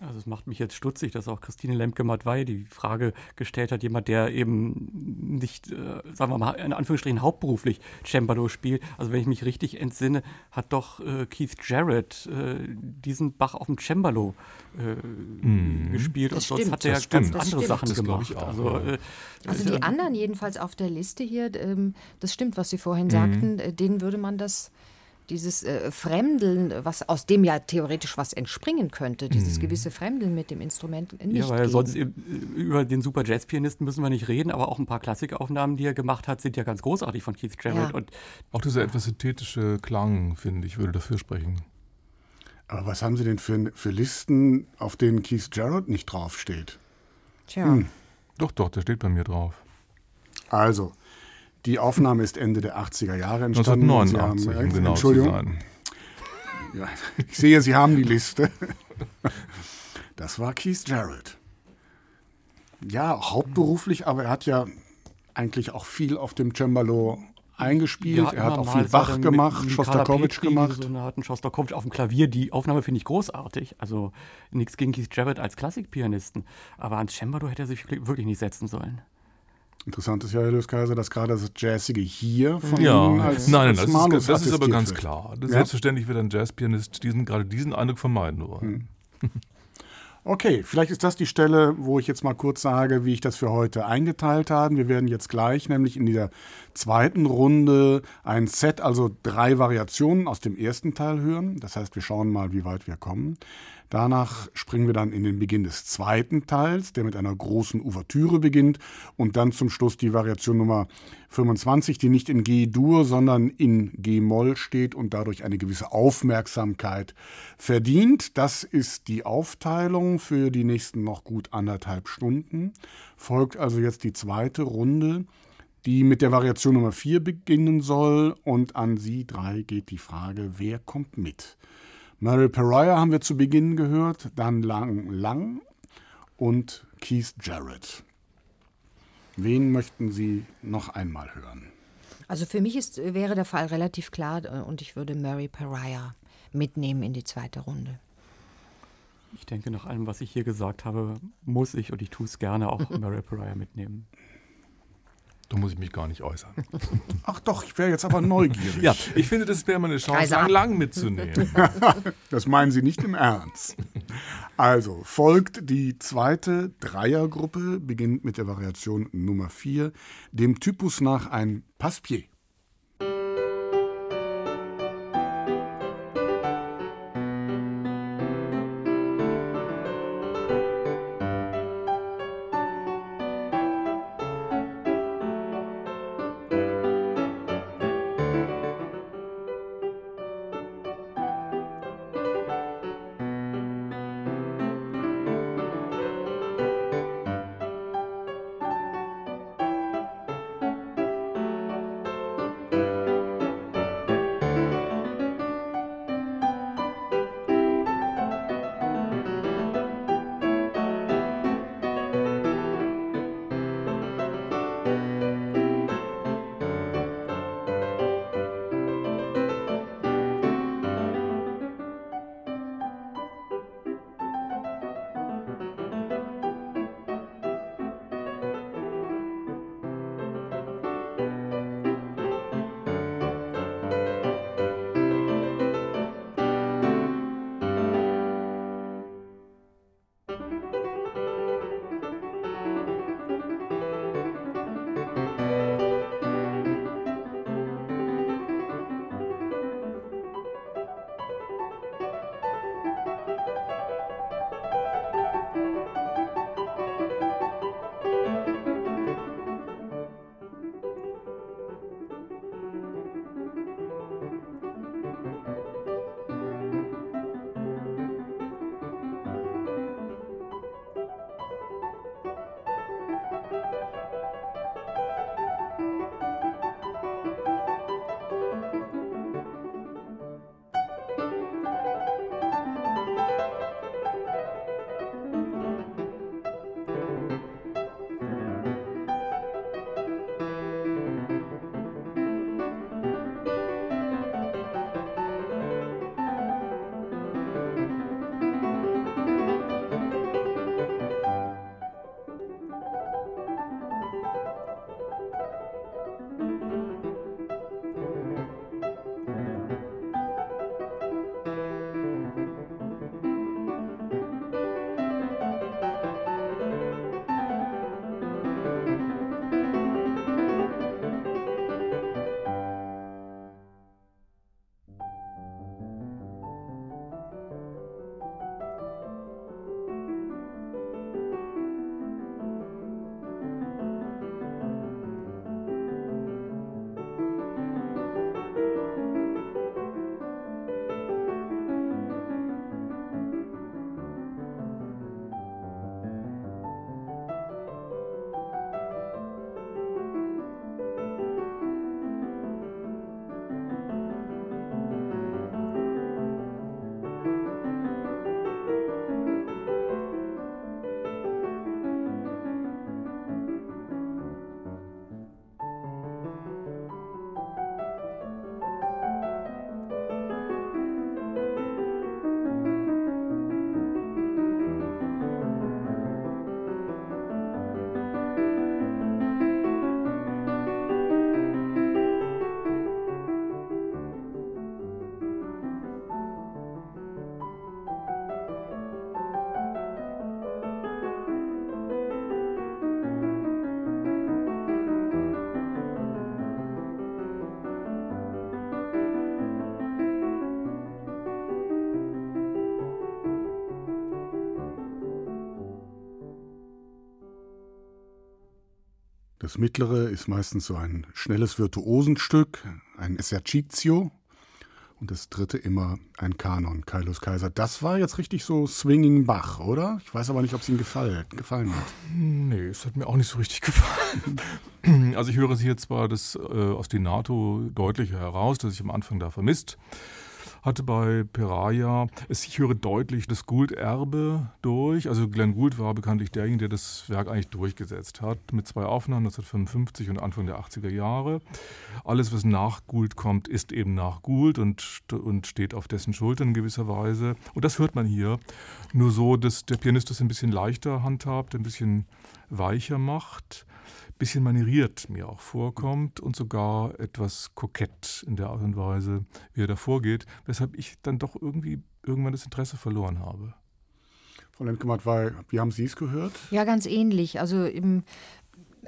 Also es macht mich jetzt stutzig, dass auch Christine Lemke-Matwei die Frage gestellt hat, jemand, der eben nicht, äh, sagen wir mal, in Anführungsstrichen hauptberuflich Cembalo spielt. Also wenn ich mich richtig entsinne, hat doch äh, Keith Jarrett äh, diesen Bach auf dem Cembalo äh, mhm. gespielt das und sonst hat er ganz andere stimmt. Sachen das gemacht. Auch, also, ja. Äh, also die anderen jedenfalls auf der Liste hier, ähm, das stimmt, was Sie vorhin mhm. sagten, äh, denen würde man das dieses äh, Fremdeln, was aus dem ja theoretisch was entspringen könnte, dieses mhm. gewisse Fremdeln mit dem Instrument nicht Ja, weil geben. sonst über den super Jazz-Pianisten müssen wir nicht reden, aber auch ein paar Klassikaufnahmen, die er gemacht hat, sind ja ganz großartig von Keith Jarrett. Ja. Und auch dieser etwas synthetische Klang, finde ich, würde dafür sprechen. Aber was haben Sie denn für, für Listen, auf denen Keith Jarrett nicht draufsteht? Tja. Hm. Doch, doch, der steht bei mir drauf. Also, die Aufnahme ist Ende der 80er Jahre entstanden. 1989, haben, um genau Entschuldigung. Zu sein. Ja, ich sehe, Sie haben die Liste. Das war Keith Jarrett. Ja, hauptberuflich, aber er hat ja eigentlich auch viel auf dem Cembalo eingespielt. Ja, er hat auch viel Bach gemacht, Schostakowitsch gemacht. So eine Schostakowitsch auf dem Klavier. Die Aufnahme finde ich großartig. Also nichts gegen Keith Jarrett als Klassikpianisten. Aber ans Cembalo hätte er sich wirklich nicht setzen sollen. Interessant ist ja, Herr Löskaiser, dass gerade das Jazzige hier von ja. Ihnen als Nein, als das, ist, das ist aber ganz wird. klar. Ja? Selbstverständlich wird ein Jazzpianist diesen, gerade diesen Eindruck vermeiden wollen. Hm. Okay, vielleicht ist das die Stelle, wo ich jetzt mal kurz sage, wie ich das für heute eingeteilt habe. Wir werden jetzt gleich nämlich in dieser zweiten Runde ein Set, also drei Variationen aus dem ersten Teil hören. Das heißt, wir schauen mal, wie weit wir kommen. Danach springen wir dann in den Beginn des zweiten Teils, der mit einer großen Ouvertüre beginnt und dann zum Schluss die Variation Nummer 25, die nicht in G-Dur, sondern in G-Moll steht und dadurch eine gewisse Aufmerksamkeit verdient. Das ist die Aufteilung für die nächsten noch gut anderthalb Stunden. Folgt also jetzt die zweite Runde die mit der Variation Nummer 4 beginnen soll. Und an Sie drei geht die Frage, wer kommt mit? Mary Pariah haben wir zu Beginn gehört, dann Lang Lang und Keith Jarrett. Wen möchten Sie noch einmal hören? Also für mich ist, wäre der Fall relativ klar äh, und ich würde Mary Pariah mitnehmen in die zweite Runde. Ich denke, nach allem, was ich hier gesagt habe, muss ich und ich tue es gerne auch Mary Pariah mitnehmen. Da muss ich mich gar nicht äußern. Ach doch, ich wäre jetzt aber neugierig. ja, ich finde, das wäre mal eine Chance, lang, lang mitzunehmen. das meinen Sie nicht im Ernst. Also, folgt die zweite Dreiergruppe, beginnt mit der Variation Nummer 4, dem Typus nach ein Passepied. Das mittlere ist meistens so ein schnelles Virtuosenstück, ein Esercizio. Und das dritte immer ein Kanon, Kaius Kaiser. Das war jetzt richtig so Swinging Bach, oder? Ich weiß aber nicht, ob es Ihnen gefallen, gefallen hat. Nee, es hat mir auch nicht so richtig gefallen. Also ich höre hier zwar das äh, Ostinato deutlicher heraus, das ich am Anfang da vermisst hatte bei Peraya, es, ich höre deutlich das Gould-Erbe durch. Also Glenn Gould war bekanntlich derjenige, der das Werk eigentlich durchgesetzt hat, mit zwei Aufnahmen 1955 und Anfang der 80er Jahre. Alles, was nach Gould kommt, ist eben nach Gould und, und steht auf dessen Schultern in gewisser Weise. Und das hört man hier. Nur so, dass der Pianist das ein bisschen leichter handhabt, ein bisschen weicher macht bisschen manieriert mir auch vorkommt und sogar etwas kokett in der Art und Weise, wie er da vorgeht, weshalb ich dann doch irgendwie irgendwann das Interesse verloren habe. Frau Lemke-Matt, wie haben Sie es gehört? Ja, ganz ähnlich. Also im,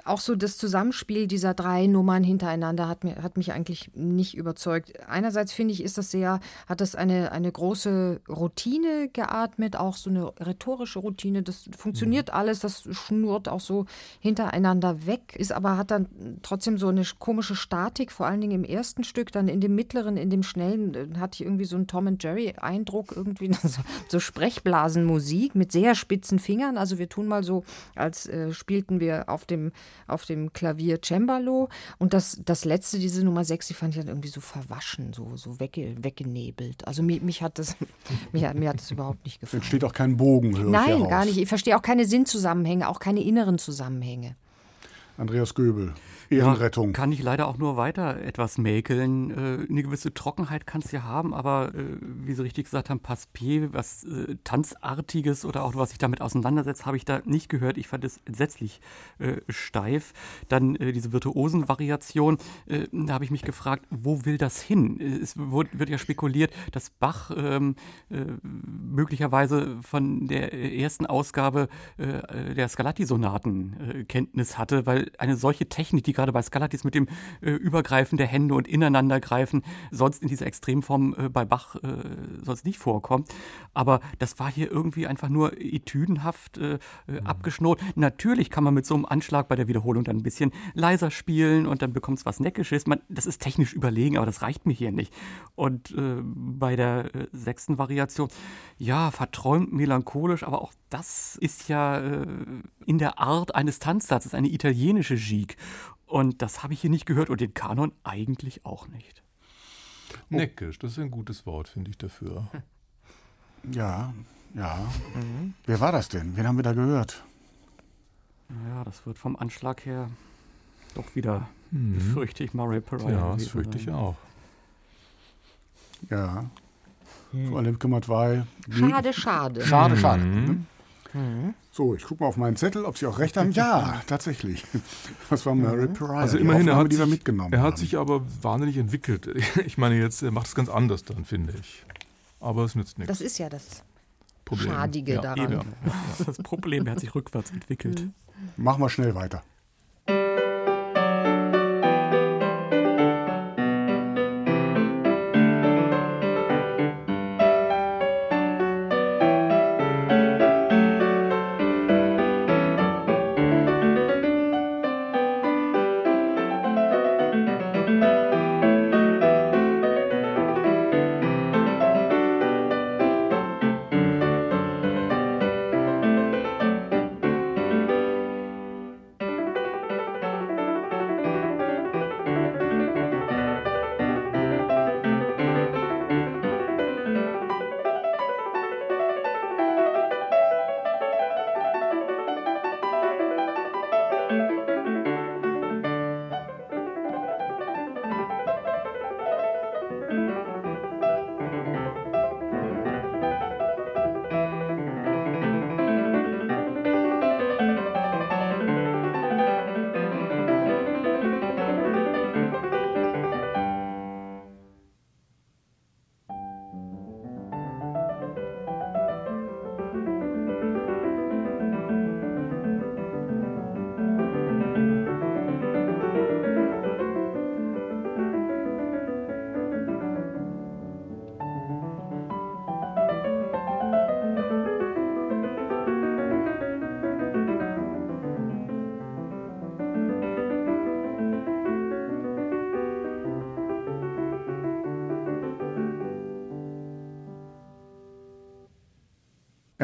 auch so das Zusammenspiel dieser drei Nummern hintereinander hat, mir, hat mich eigentlich nicht überzeugt. Einerseits finde ich, ist das sehr, hat das eine, eine große Routine geatmet, auch so eine rhetorische Routine. Das funktioniert mhm. alles, das schnurrt auch so hintereinander weg, ist aber hat dann trotzdem so eine komische Statik, vor allen Dingen im ersten Stück, dann in dem mittleren, in dem schnellen, äh, hatte ich irgendwie so einen Tom and Jerry Eindruck, irgendwie so, so Sprechblasenmusik mit sehr spitzen Fingern. Also wir tun mal so, als äh, spielten wir auf dem auf dem Klavier Cembalo. Und das, das letzte, diese Nummer 6, die fand ich dann irgendwie so verwaschen, so, so wegge, weggenebelt. Also mich, mich, hat das, mich, mir hat das überhaupt nicht gefallen. Entsteht auch kein Bogen, Nein, gar nicht. Ich verstehe auch keine Sinnzusammenhänge, auch keine inneren Zusammenhänge. Andreas Göbel. Ehrenrettung. Ja, kann ich leider auch nur weiter etwas mäkeln. Äh, eine gewisse Trockenheit kann es ja haben, aber äh, wie Sie richtig gesagt haben, Passepied, was äh, Tanzartiges oder auch was sich damit auseinandersetzt, habe ich da nicht gehört. Ich fand es entsetzlich steif. Dann diese Virtuosen-Variation, äh, da habe ich mich gefragt, wo will das hin? Es wird, wird ja spekuliert, dass Bach ähm, möglicherweise von der ersten Ausgabe der Scarlatti-Sonaten Kenntnis hatte, weil eine solche Technik, die gerade bei Skalatis mit dem äh, Übergreifen der Hände und Ineinandergreifen sonst in dieser Extremform äh, bei Bach äh, sonst nicht vorkommt. Aber das war hier irgendwie einfach nur etüdenhaft äh, äh, mhm. abgeschnurrt. Natürlich kann man mit so einem Anschlag bei der Wiederholung dann ein bisschen leiser spielen und dann bekommt es was Neckisches. Man, das ist technisch überlegen, aber das reicht mir hier nicht. Und bei der sechsten Variation, ja, verträumt, melancholisch, aber auch das ist ja in der Art eines Tanzsatzes, eine italienische Gigue. Und das habe ich hier nicht gehört und den Kanon eigentlich auch nicht. Oh. Neckisch, das ist ein gutes Wort, finde ich dafür. Ja, ja. Mhm. Wer war das denn? Wen haben wir da gehört? Ja, das wird vom Anschlag her doch wieder, mhm. befürchte ich, Murray Pariah. Ja, das fürchte ich auch. Ja. Hm. Vor allem kümmert weil. Schade, schade. Schade, schade. Mhm. Mhm. So, ich gucke mal auf meinen Zettel, ob Sie auch recht haben. Ja, tatsächlich. Das war Mary Pariah. Also immerhin, er hat, sich, mitgenommen er hat sich aber wahnsinnig entwickelt. Ich meine, jetzt er macht es ganz anders dann, finde ich. Aber es nützt nichts. Das ist ja das Problem. Schadige ja, daran. Ja. Das ist das Problem, er hat sich rückwärts entwickelt. Mhm. Machen wir schnell weiter.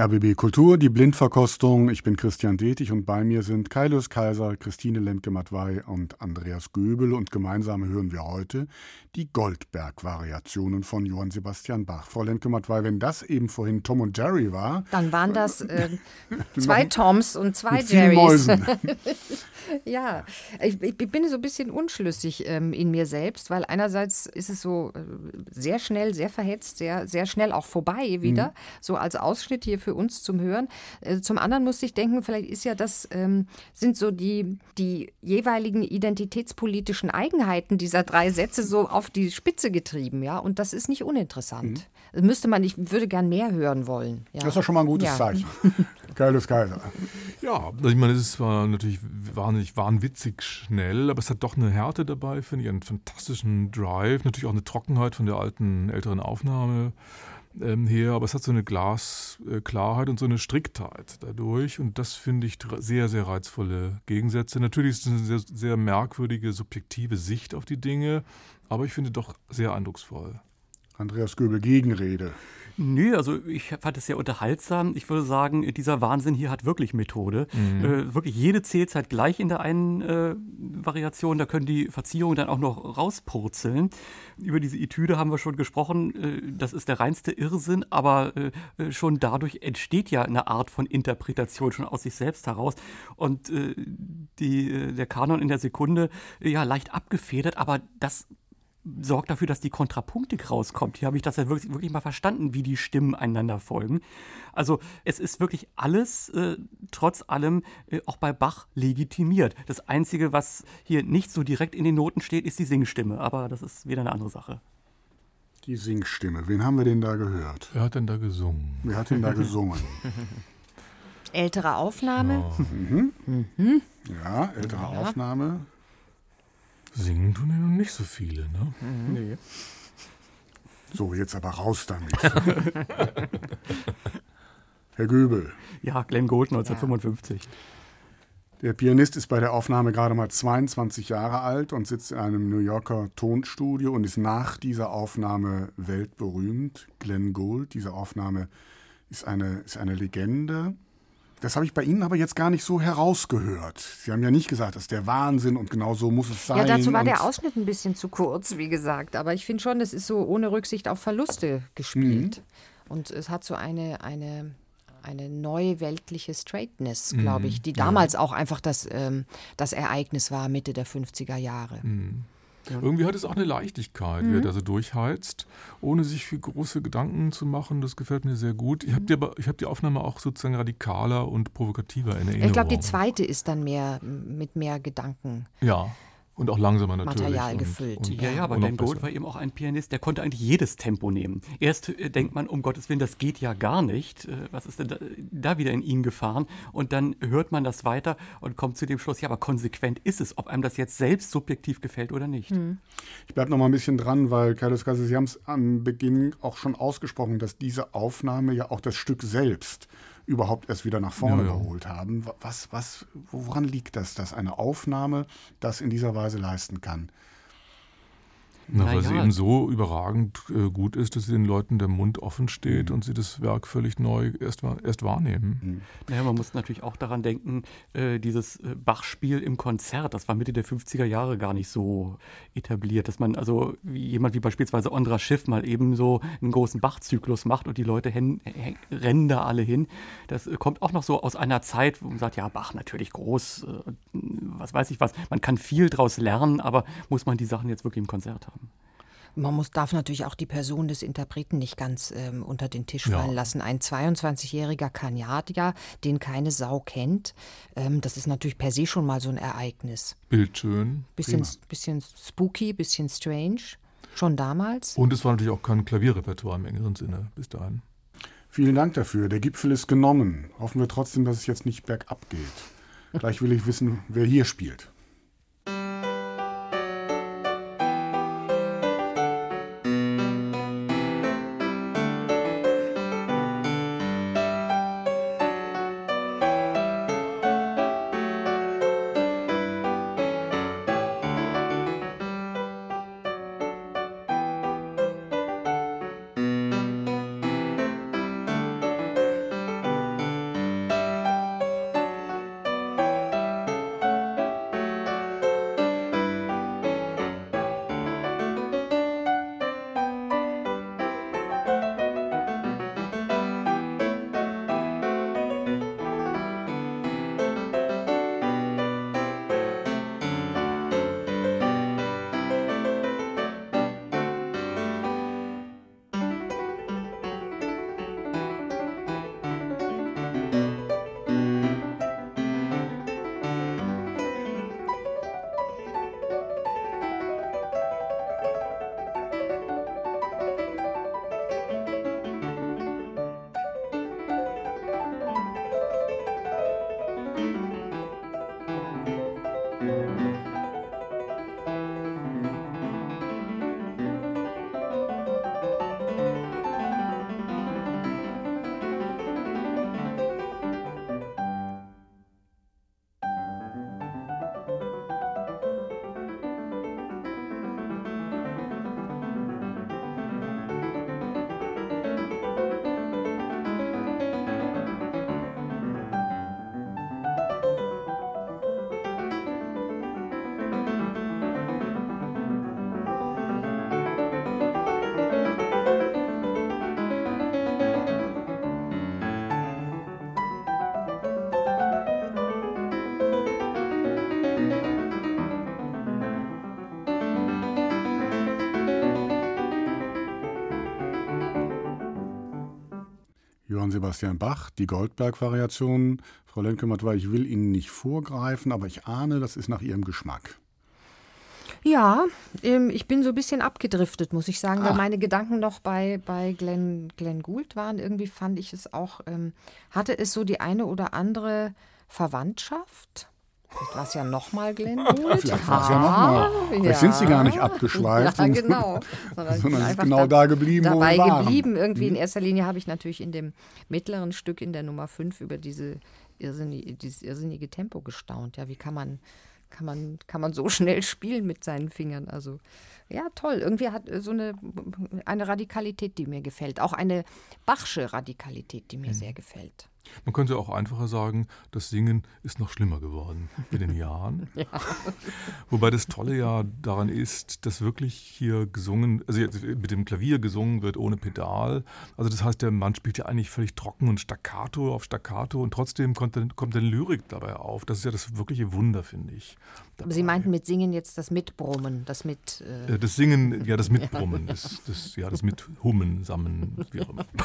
RBB Kultur, die Blindverkostung. Ich bin Christian Detig und bei mir sind Kaius Kaiser, Christine Lemke-Matwei und Andreas Göbel und gemeinsam hören wir heute die Goldberg-Variationen von Johann Sebastian Bach. Frau Lemke-Matwei, wenn das eben vorhin Tom und Jerry war. Dann waren das äh, zwei Toms und zwei Jerrys. ja, ich, ich, bin so ein bisschen unschlüssig ähm, in mir selbst, weil einerseits ist es so äh, sehr schnell, sehr verhetzt, sehr, sehr schnell auch vorbei wieder, mhm. so als Ausschnitt hier für uns zum Hören. Äh, zum anderen musste ich denken, vielleicht ist ja das, ähm, sind so die, die jeweiligen identitätspolitischen Eigenheiten dieser drei Sätze so auf die Spitze getrieben, ja, und das ist nicht uninteressant. Mhm. Müsste man, ich würde gern mehr hören wollen. Ja. Das ist doch schon mal ein gutes ja. Zeichen. Geiles Kaiser. Ja, ich meine, es zwar natürlich wahnsinnig wahnwitzig schnell, aber es hat doch eine Härte dabei, finde ich, einen fantastischen Drive, natürlich auch eine Trockenheit von der alten, älteren Aufnahme ähm, her, aber es hat so eine Glasklarheit und so eine Striktheit dadurch und das finde ich sehr, sehr reizvolle Gegensätze. Natürlich ist es eine sehr, sehr merkwürdige, subjektive Sicht auf die Dinge, aber ich finde doch sehr eindrucksvoll. Andreas Göbel, Gegenrede. Nö, also ich fand es sehr unterhaltsam. Ich würde sagen, dieser Wahnsinn hier hat wirklich Methode. Mhm. Äh, wirklich jede Zählzeit gleich in der einen äh, Variation. Da können die Verzierungen dann auch noch rauspurzeln. Über diese Etüde haben wir schon gesprochen. Äh, das ist der reinste Irrsinn, aber äh, äh, schon dadurch entsteht ja eine Art von Interpretation schon aus sich selbst heraus. Und die, der Kanon in der Sekunde, ja, leicht abgefedert, aber das sorgt dafür, dass die Kontrapunktik rauskommt. Hier habe ich das ja wirklich, wirklich, mal verstanden, wie die Stimmen einander folgen. Also es ist wirklich alles äh, trotz allem äh, auch bei Bach legitimiert. Das Einzige, was hier nicht so direkt in den Noten steht, ist die Singstimme. Aber das ist wieder eine andere Sache. Die Singstimme. Wen haben wir denn da gehört? Wer hat denn da gesungen? Wer hat denn da gesungen? Ältere Aufnahme. Ja, mhm. Mhm. ja ältere ja. Aufnahme. Singen tun ja nun nicht so viele, ne? Mhm. Nee. So, jetzt aber raus damit. Herr Göbel. Ja, Glenn Gould 1955. Der Pianist ist bei der Aufnahme gerade mal 22 Jahre alt und sitzt in einem New Yorker Tonstudio und ist nach dieser Aufnahme weltberühmt. Glenn Gould, diese Aufnahme ist eine, ist eine Legende. Das habe ich bei Ihnen aber jetzt gar nicht so herausgehört. Sie haben ja nicht gesagt, das ist der Wahnsinn und genau so muss es sein. Ja, dazu war der Ausschnitt ein bisschen zu kurz, wie gesagt. Aber ich finde schon, das ist so ohne Rücksicht auf Verluste gespielt. Mhm. Und es hat so eine, eine, eine neuweltliche Straightness, glaube ich, die damals ja. auch einfach das, ähm, das Ereignis war, Mitte der 50er Jahre. Mhm. Ja. Irgendwie hat es auch eine Leichtigkeit, mhm. wie er da so durchheizt, ohne sich viel große Gedanken zu machen. Das gefällt mir sehr gut. Ich habe die, hab die Aufnahme auch sozusagen radikaler und provokativer in Erinnerung. Ich glaube, die zweite ist dann mehr mit mehr Gedanken. Ja. Und auch langsamer natürlich. Material gefüllt. Und, und, ja, ja, aber Dan Gold war eben auch ein Pianist, der konnte eigentlich jedes Tempo nehmen. Erst äh, denkt man, um Gottes Willen, das geht ja gar nicht. Äh, was ist denn da, da, wieder in ihn gefahren? Und dann hört man das weiter und kommt zu dem Schluss, ja, aber konsequent ist es, ob einem das jetzt selbst subjektiv gefällt oder nicht. Mhm. Ich bleibe noch mal ein bisschen dran, weil Carlos Casas, Sie haben es am Beginn auch schon ausgesprochen, dass diese Aufnahme ja auch das Stück selbst überhaupt erst wieder nach vorne ja, geholt haben. Was, was, woran liegt das, dass eine Aufnahme das in dieser Weise leisten kann? Na, weil ja. sie eben so überragend äh, gut ist, dass den Leuten der Mund offen steht mhm. und sie das Werk völlig neu erst, erst wahrnehmen. Mhm. Naja, man muss natürlich auch daran denken, äh, dieses äh, Bach-Spiel im Konzert, das war Mitte der 50er Jahre gar nicht so etabliert, dass man also wie jemand wie beispielsweise Ondra Schiff mal eben so einen großen Bach-Zyklus macht und die Leute hen, rennen da alle hin. Das äh, kommt auch noch so aus einer Zeit, wo man sagt, ja, Bach natürlich groß, äh, was weiß ich was, man kann viel draus lernen, aber muss man die Sachen jetzt wirklich im Konzert haben? Man muss, darf natürlich auch die Person des Interpreten nicht ganz ähm, unter den Tisch fallen ja. lassen. Ein 22-jähriger Kanadier, den keine Sau kennt, ähm, das ist natürlich per se schon mal so ein Ereignis. Bildschön. Bisschen, bisschen spooky, bisschen strange. Schon damals. Und es war natürlich auch kein Klavierrepertoire im engeren Sinne bis dahin. Vielen Dank dafür. Der Gipfel ist genommen. Hoffen wir trotzdem, dass es jetzt nicht bergab geht. Gleich will ich wissen, wer hier spielt. Sebastian Bach, die Goldberg-Variationen. Frau Lenkemert, ich will Ihnen nicht vorgreifen, aber ich ahne, das ist nach Ihrem Geschmack. Ja, ähm, ich bin so ein bisschen abgedriftet, muss ich sagen, weil meine Gedanken noch bei, bei Glenn, Glenn Gould waren. Irgendwie fand ich es auch, ähm, hatte es so die eine oder andere Verwandtschaft. Vielleicht war es ja nochmal Glenn Gould. Vielleicht war es ja nochmal. Vielleicht ja. sind Sie gar nicht abgeschweift. Ja, genau. Sondern, sondern sind genau da, geblieben, wo wir waren. geblieben. Irgendwie in Mhm. erster Linie habe ich natürlich in dem mittleren Stück in der Nummer 5 über diese irrsinnige, dieses irrsinnige Tempo gestaunt. Ja, wie kann man, kann man, kann man so schnell spielen mit seinen Fingern? Also ja, toll. Irgendwie hat äh, so eine, eine Radikalität, die mir gefällt. Auch eine Bachsche Radikalität, die mir sehr gefällt. Man könnte auch einfacher sagen, das Singen ist noch schlimmer geworden in den Jahren. Wobei das Tolle ja daran ist, dass wirklich hier gesungen, also jetzt mit dem Klavier gesungen wird ohne Pedal. Also das heißt, der Mann spielt ja eigentlich völlig trocken und staccato auf staccato und trotzdem kommt dann, kommt dann Lyrik dabei auf. Das ist ja das wirkliche Wunder, finde ich. Aber Sie meinten mit Singen jetzt das Mitbrummen, das mit. Äh Äh, Das Singen, ja, das Mitbrummen, das, das, ja, das Mithummen, Sammen, wie auch immer.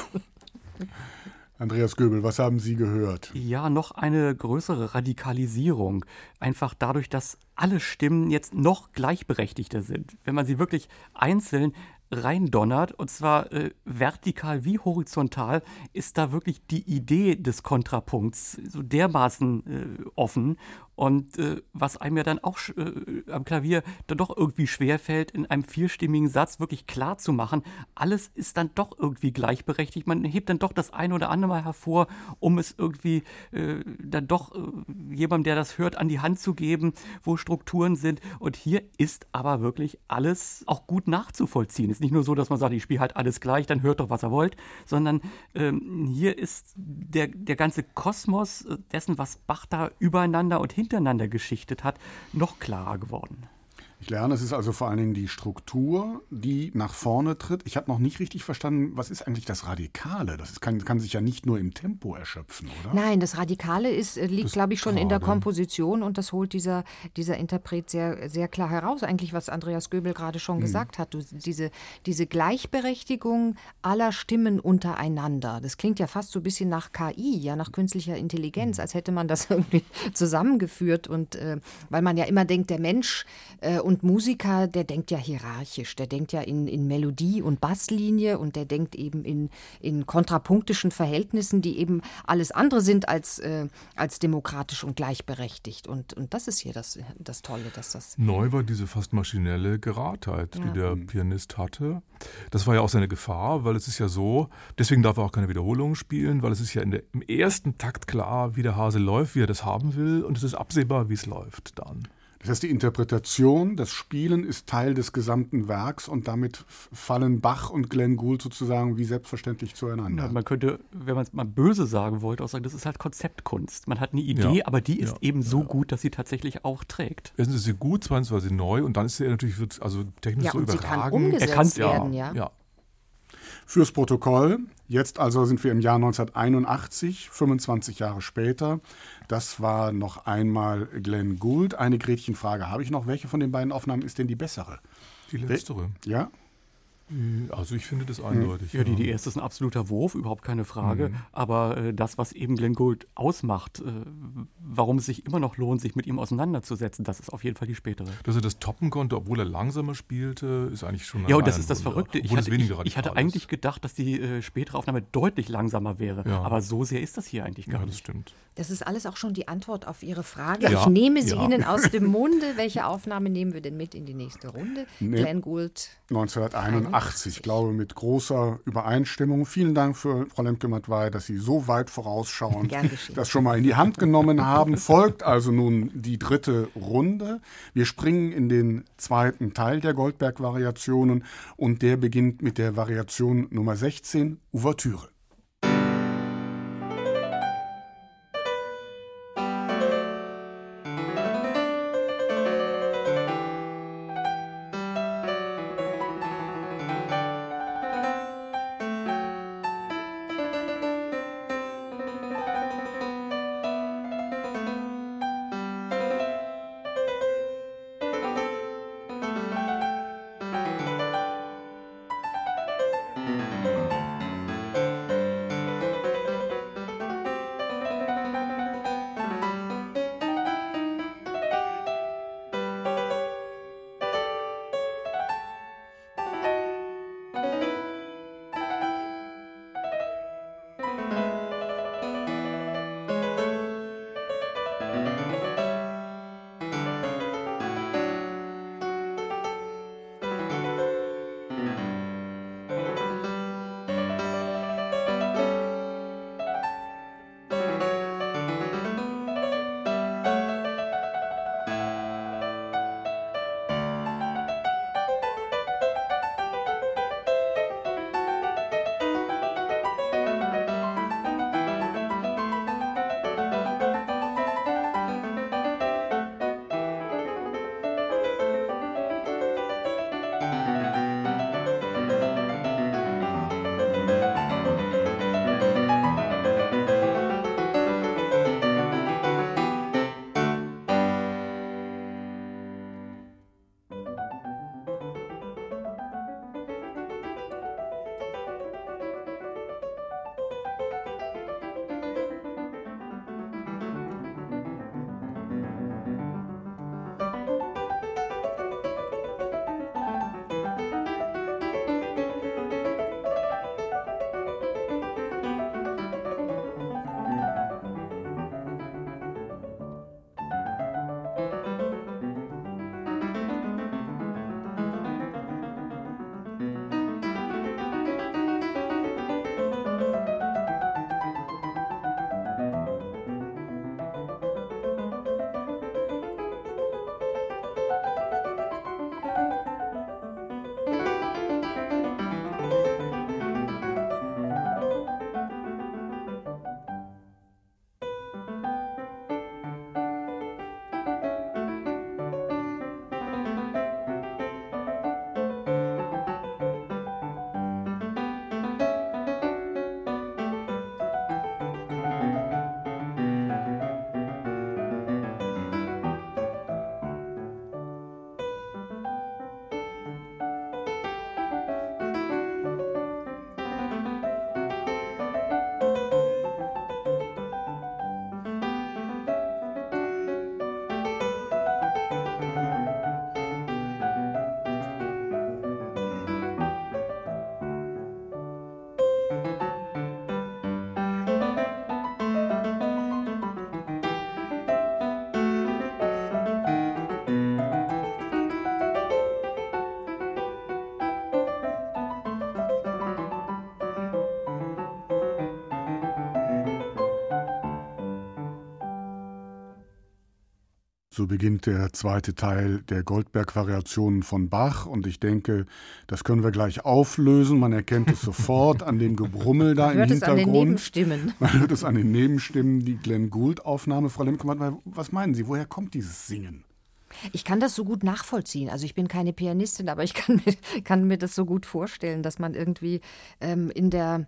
Andreas Göbel, was haben Sie gehört? Ja, noch eine größere Radikalisierung. Einfach dadurch, dass alle Stimmen jetzt noch gleichberechtigter sind. Wenn man sie wirklich einzeln reindonnert, und zwar äh, vertikal wie horizontal, ist da wirklich die Idee des Kontrapunkts so dermaßen äh, offen. Und äh, was einem ja dann auch äh, am Klavier dann doch irgendwie schwerfällt, in einem vierstimmigen Satz wirklich klar zu machen, alles ist dann doch irgendwie gleichberechtigt. Man hebt dann doch das eine oder andere mal hervor, um es irgendwie äh, dann doch äh, jemandem, der das hört, an die Hand zu geben, wo Strukturen sind. Und hier ist aber wirklich alles auch gut nachzuvollziehen. Es ist nicht nur so, dass man sagt, ich spiele halt alles gleich, dann hört doch, was er wollt, sondern ähm, hier ist der, der ganze Kosmos äh, dessen, was Bach da übereinander und hintereinander geschichtet hat, noch klarer geworden. Ich lerne, es ist also vor allen Dingen die Struktur, die nach vorne tritt. Ich habe noch nicht richtig verstanden, was ist eigentlich das Radikale? Das ist, kann, kann sich ja nicht nur im Tempo erschöpfen, oder? Nein, das Radikale ist, äh, liegt, glaube ich, schon in der. Komposition und das holt dieser, dieser Interpret sehr, sehr klar heraus. Eigentlich, was Andreas Göbel gerade schon gesagt hat. Du, diese, diese Gleichberechtigung aller Stimmen untereinander. Das klingt ja fast so ein bisschen nach KI, ja, nach künstlicher Intelligenz, als hätte man das irgendwie zusammengeführt. Und äh, weil man ja immer denkt, der Mensch äh, und Musiker, der denkt ja hierarchisch, der denkt ja in, in Melodie und Basslinie und der denkt eben in, in kontrapunktischen Verhältnissen, die eben alles andere sind als, äh, als demokratisch und gleichberechtigt. Und, und das ist hier das, das Tolle, dass das. Neu war diese fast maschinelle Geradheit, die der Pianist hatte. Das war ja auch seine Gefahr, weil es ist ja so, deswegen darf er auch keine Wiederholungen spielen, weil es ist ja in der, im ersten Takt klar, wie der Hase läuft, wie er das haben will und es ist absehbar, wie es läuft dann. Das heißt, die Interpretation, das Spielen ist Teil des gesamten Werks und damit fallen Bach und Glenn Gould sozusagen wie selbstverständlich zueinander. Ja, man könnte, wenn man es mal böse sagen wollte, auch sagen, das ist halt Konzeptkunst. Man hat eine Idee, Ja. aber die ist Ja. eben so gut, dass sie tatsächlich auch trägt. Erstens ist sie gut, zweitens war sie neu und dann ist sie natürlich wird, also technisch Ja, so und sie kann überragend. umgesetzt Er werden, ja. Fürs Protokoll, jetzt also sind wir im Jahr 1981, 25 Jahre später. Das war noch einmal Glenn Gould. Eine Gretchenfrage habe ich noch. Welche von den beiden Aufnahmen ist denn die bessere? Die letztere. Ja? Also ich finde das eindeutig. Ja, die, die erste ist ein absoluter Wurf, überhaupt keine Frage. Aber äh, das, was eben Glenn Gould ausmacht, äh, warum es sich immer noch lohnt, sich mit ihm auseinanderzusetzen, das ist auf jeden Fall die spätere. Dass er das toppen konnte, obwohl er langsamer spielte, ist eigentlich schon Ja, und das ein ist das Wunder. Verrückte. Ich hatte, ich, weniger ich hatte eigentlich ist. gedacht, dass die äh, spätere Aufnahme deutlich langsamer wäre. Ja. Aber so sehr ist das hier eigentlich gar Ja, das nicht. stimmt. Das ist alles auch schon die Antwort auf Ihre Frage. Ja. Ich nehme sie Ja. Ihnen aus dem Munde. Welche Aufnahme nehmen wir denn mit in die nächste Runde? Nee. Glenn Gould. 1981, ich glaube mit großer Übereinstimmung. Vielen Dank für Frau Lemke-Matwei, dass Sie so weit vorausschauend das schon mal in die Hand genommen haben. Folgt also nun die dritte Runde. Wir springen in den zweiten Teil der Goldberg-Variationen und der beginnt mit der Variation Nummer 16, Ouvertüre. So beginnt der zweite Teil der Goldberg-Variationen von Bach und ich denke, das können wir gleich auflösen. Man erkennt es sofort an dem Gebrummel da Man hört im es an den Hintergrund. Nebenstimmen. Man hört es an den Nebenstimmen, die Glenn Gould-Aufnahme. Frau Lemke, was meinen Sie, woher kommt dieses Singen? Ich kann das so gut nachvollziehen. Also ich bin keine Pianistin, aber ich kann mir, kann mir das so gut vorstellen, dass man irgendwie ähm, in der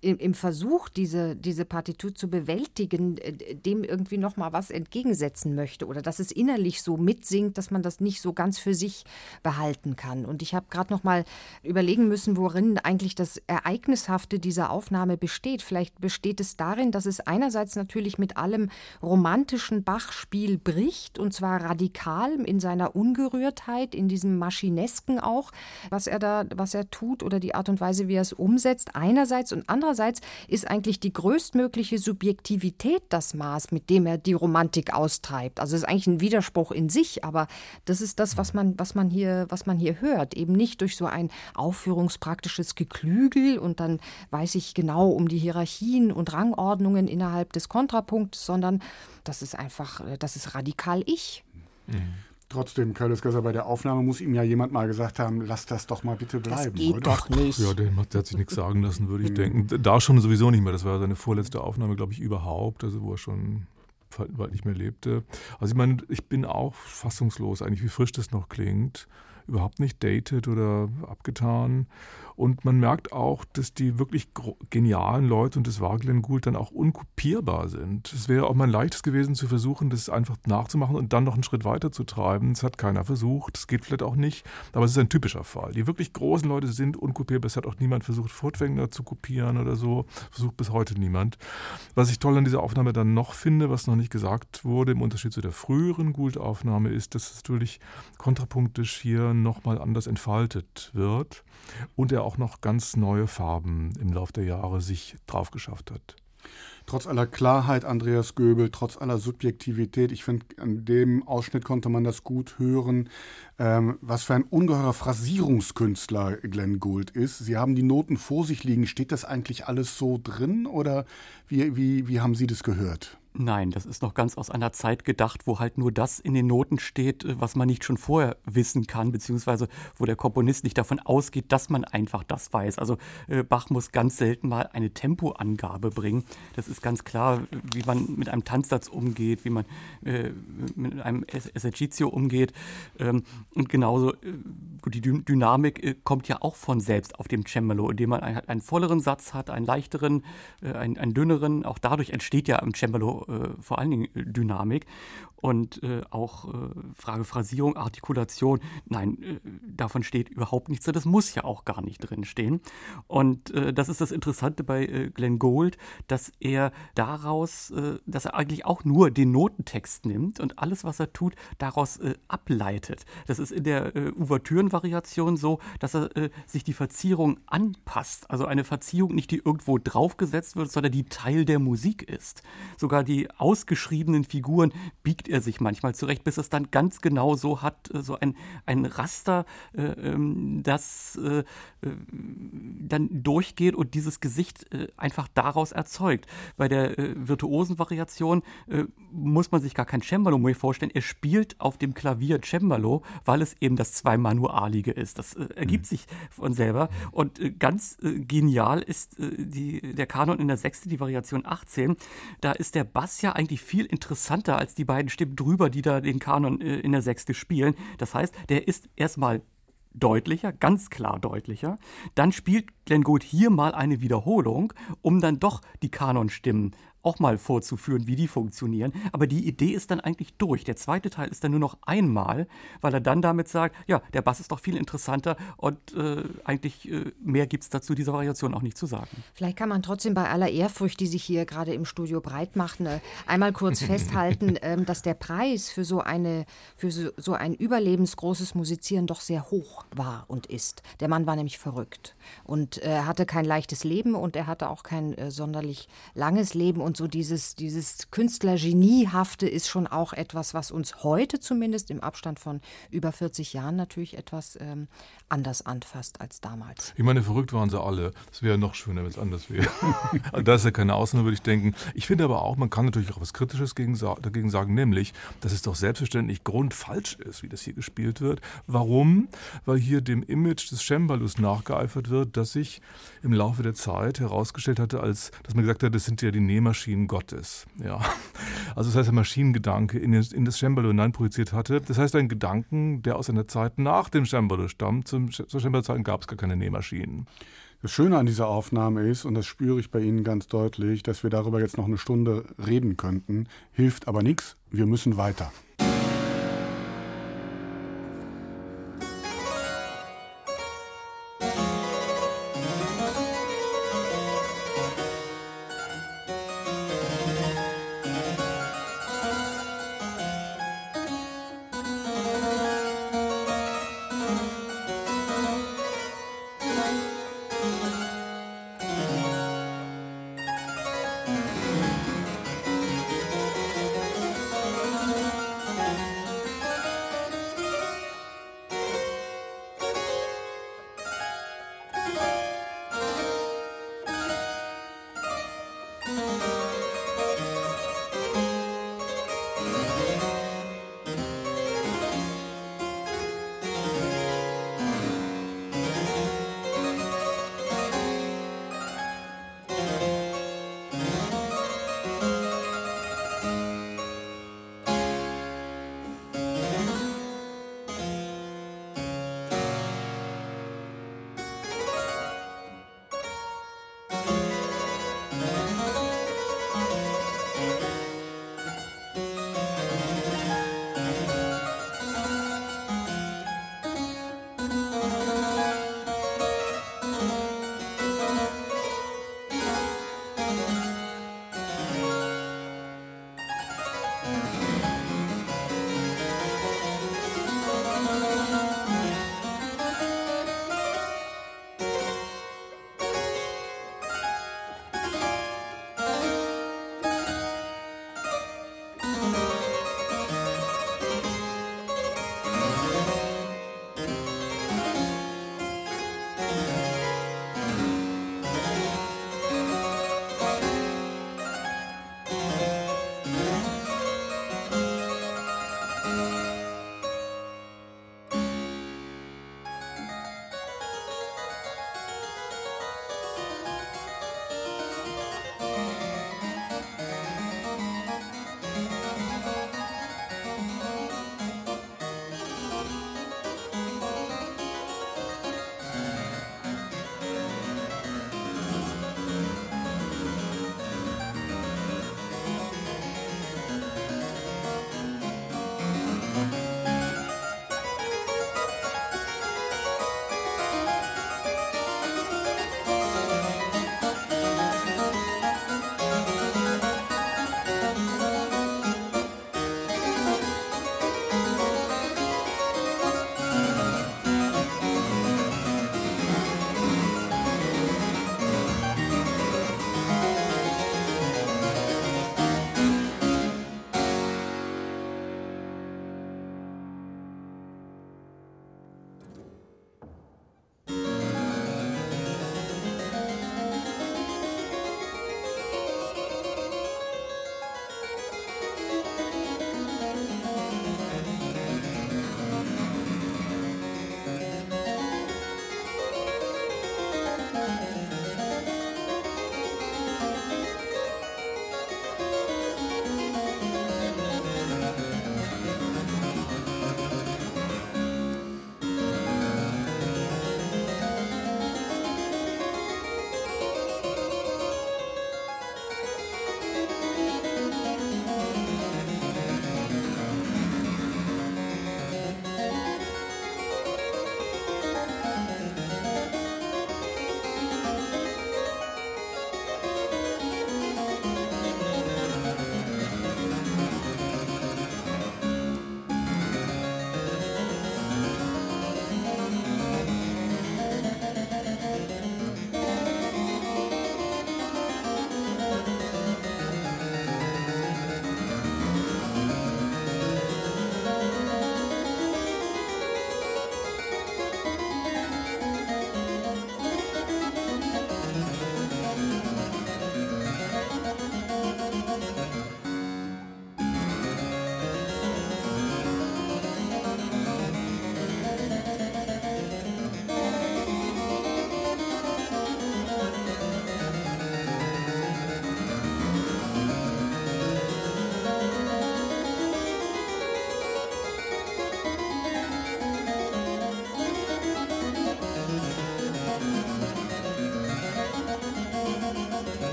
im, Versuch, diese, diese Partitur zu bewältigen, äh, dem irgendwie noch mal was entgegensetzen möchte oder dass es innerlich so mitsingt, dass man das nicht so ganz für sich behalten kann. Und ich habe gerade noch mal überlegen müssen, worin eigentlich das Ereignishafte dieser Aufnahme besteht. Vielleicht besteht es darin, dass es einerseits natürlich mit allem romantischen Bachspiel bricht und zwar radikal in seiner Ungerührtheit, in diesem Maschinesken auch, was er da, was er tut oder die Art und Weise, wie er es umsetzt, einerseits und andererseits andererseits ist eigentlich die größtmögliche Subjektivität das Maß, mit dem er die Romantik austreibt. Also es ist eigentlich ein Widerspruch in sich, aber das ist das, was man, was man hier, was man hier hört. Eben nicht durch so ein aufführungspraktisches Geklügel und dann weiß ich genau um die Hierarchien und Rangordnungen innerhalb des Kontrapunkts, sondern das ist einfach, das ist radikal ich. Mhm. Trotzdem, Curtis Gösser, bei der Aufnahme muss ihm ja jemand mal gesagt haben, lass das doch mal bitte bleiben. Das geht oder? doch nicht. Ja, der, der, hat sich nichts sagen lassen, würde ich denken. Da schon sowieso nicht mehr. Das war seine vorletzte Aufnahme, glaube ich, überhaupt, also wo er schon bald nicht mehr lebte. Also ich meine, ich bin auch fassungslos, eigentlich wie frisch das noch klingt. Überhaupt nicht dated oder abgetan. Und man merkt auch, dass die wirklich genialen Leute, und das Gould, dann auch unkopierbar sind. Es wäre auch mal leichtes gewesen zu versuchen, das einfach nachzumachen und dann noch einen Schritt weiter zu treiben. Das hat keiner versucht, das geht vielleicht auch nicht, aber es ist ein typischer Fall. Die wirklich großen Leute sind unkopierbar. Es hat auch niemand versucht, Furtwängler zu kopieren oder so. Versucht bis heute niemand. Was ich toll an dieser Aufnahme dann noch finde, was noch nicht gesagt wurde, im Unterschied zu der früheren Gould-Aufnahme, ist, dass es natürlich kontrapunktisch hier nochmal anders entfaltet wird und er auch noch ganz neue Farben im Laufe der Jahre sich drauf geschafft hat. Trotz aller Klarheit, Andreas Göbel, trotz aller Subjektivität, ich finde, an dem Ausschnitt konnte man das gut hören, ähm, was für ein ungeheurer Phrasierungskünstler Glenn Gould ist. Sie haben die Noten vor sich liegen. Steht das eigentlich alles so drin oder wie, wie, wie haben Sie das gehört? Nein, das ist noch ganz aus einer Zeit gedacht, wo halt nur das in den Noten steht, äh, was man nicht schon vorher wissen kann, beziehungsweise wo der Komponist nicht davon ausgeht, dass man einfach das weiß. Also äh, Bach muss ganz selten mal eine Tempoangabe bringen. Das ist ganz klar, wie man mit einem Tanzsatz umgeht, wie man äh, mit einem Esercizio umgeht. Ähm, und genauso, äh, die Dü Dynamik äh, kommt ja auch von selbst auf dem Cembalo, indem man einen, einen volleren Satz hat, einen leichteren, äh, einen, einen dünneren. Auch dadurch entsteht ja im Cembalo äh, vor allen Dingen Dynamik und äh, auch äh, Frage Phrasierung, Artikulation. Nein, äh, davon steht überhaupt nichts. Das muss ja auch gar nicht drin stehen. Und äh, das ist das Interessante bei äh, Glenn Gould, dass er daraus, dass er eigentlich auch nur den Notentext nimmt und alles, was er tut, daraus ableitet. Das ist in der äh, Ouvertürenvariation so, dass er sich die Verzierung anpasst. Also eine Verzierung nicht, die irgendwo draufgesetzt wird, sondern die Teil der Musik ist. Sogar die ausgeschriebenen Figuren biegt er sich manchmal zurecht, bis es dann ganz genau so hat, äh, so ein, ein Raster, äh, ähm, das äh, dann durchgeht und dieses Gesicht einfach daraus erzeugt. Bei der virtuosen Variation muss man sich gar kein Cembalo mehr vorstellen. Er spielt auf dem Klavier Cembalo, weil es eben das Zweimanualige ist. Das ergibt mhm. sich von selber. Und ganz genial ist die, der Kanon in der Sechste, die Variation 18. Da ist der Bass ja eigentlich viel interessanter als die beiden Stimmen drüber, die da den Kanon äh, in der Sechste spielen. Das heißt, der ist erstmal deutlicher, ganz klar deutlicher. Dann spielt Glenn Gould hier mal eine Wiederholung, um dann doch die Kanonstimmen auch mal vorzuführen, wie die funktionieren. Aber die Idee ist dann eigentlich durch. Der zweite Teil ist dann nur noch einmal, weil er dann damit sagt, ja, der Bass ist doch viel interessanter und äh, eigentlich äh, mehr gibt es dazu dieser Variation auch nicht zu sagen. Vielleicht kann man trotzdem bei aller Ehrfurcht, die sich hier gerade im Studio breit macht, äh, einmal kurz festhalten, äh, dass der Preis für so eine für so, so ein überlebensgroßes Musizieren doch sehr hoch war und ist. Der Mann war nämlich verrückt und er hatte kein leichtes Leben und er hatte auch kein äh, sonderlich langes Leben und so dieses, dieses Künstlergeniehafte ist schon auch etwas, was uns heute zumindest im Abstand von über 40 Jahren natürlich etwas ähm, anders anfasst als damals. Ich meine, verrückt waren sie alle. Es wäre noch schöner, wenn es anders wäre. das ist ja keine Ausnahme, würde ich denken. Ich finde aber auch, man kann natürlich auch was Kritisches dagegen sagen, nämlich, dass es doch selbstverständlich grundfalsch ist, wie das hier gespielt wird. Warum? Weil hier dem Image des Cembalus nachgeeifert wird, das sich im Laufe der Zeit herausgestellt hatte, als dass man gesagt hat, das sind ja die Nähmaschinen Gottes. Ja. Also das heißt, der Maschinengedanke in, das Cembalo hineinprojiziert hatte. Das heißt, ein Gedanken, der aus einer Zeit nach dem Cembalo stammt, zum, zur Cembalo-Zeiten gab es gar keine Nähmaschinen. Das Schöne an dieser Aufnahme ist, und das spüre ich bei Ihnen ganz deutlich, dass wir darüber jetzt noch eine Stunde reden könnten, hilft aber nichts, wir müssen weiter.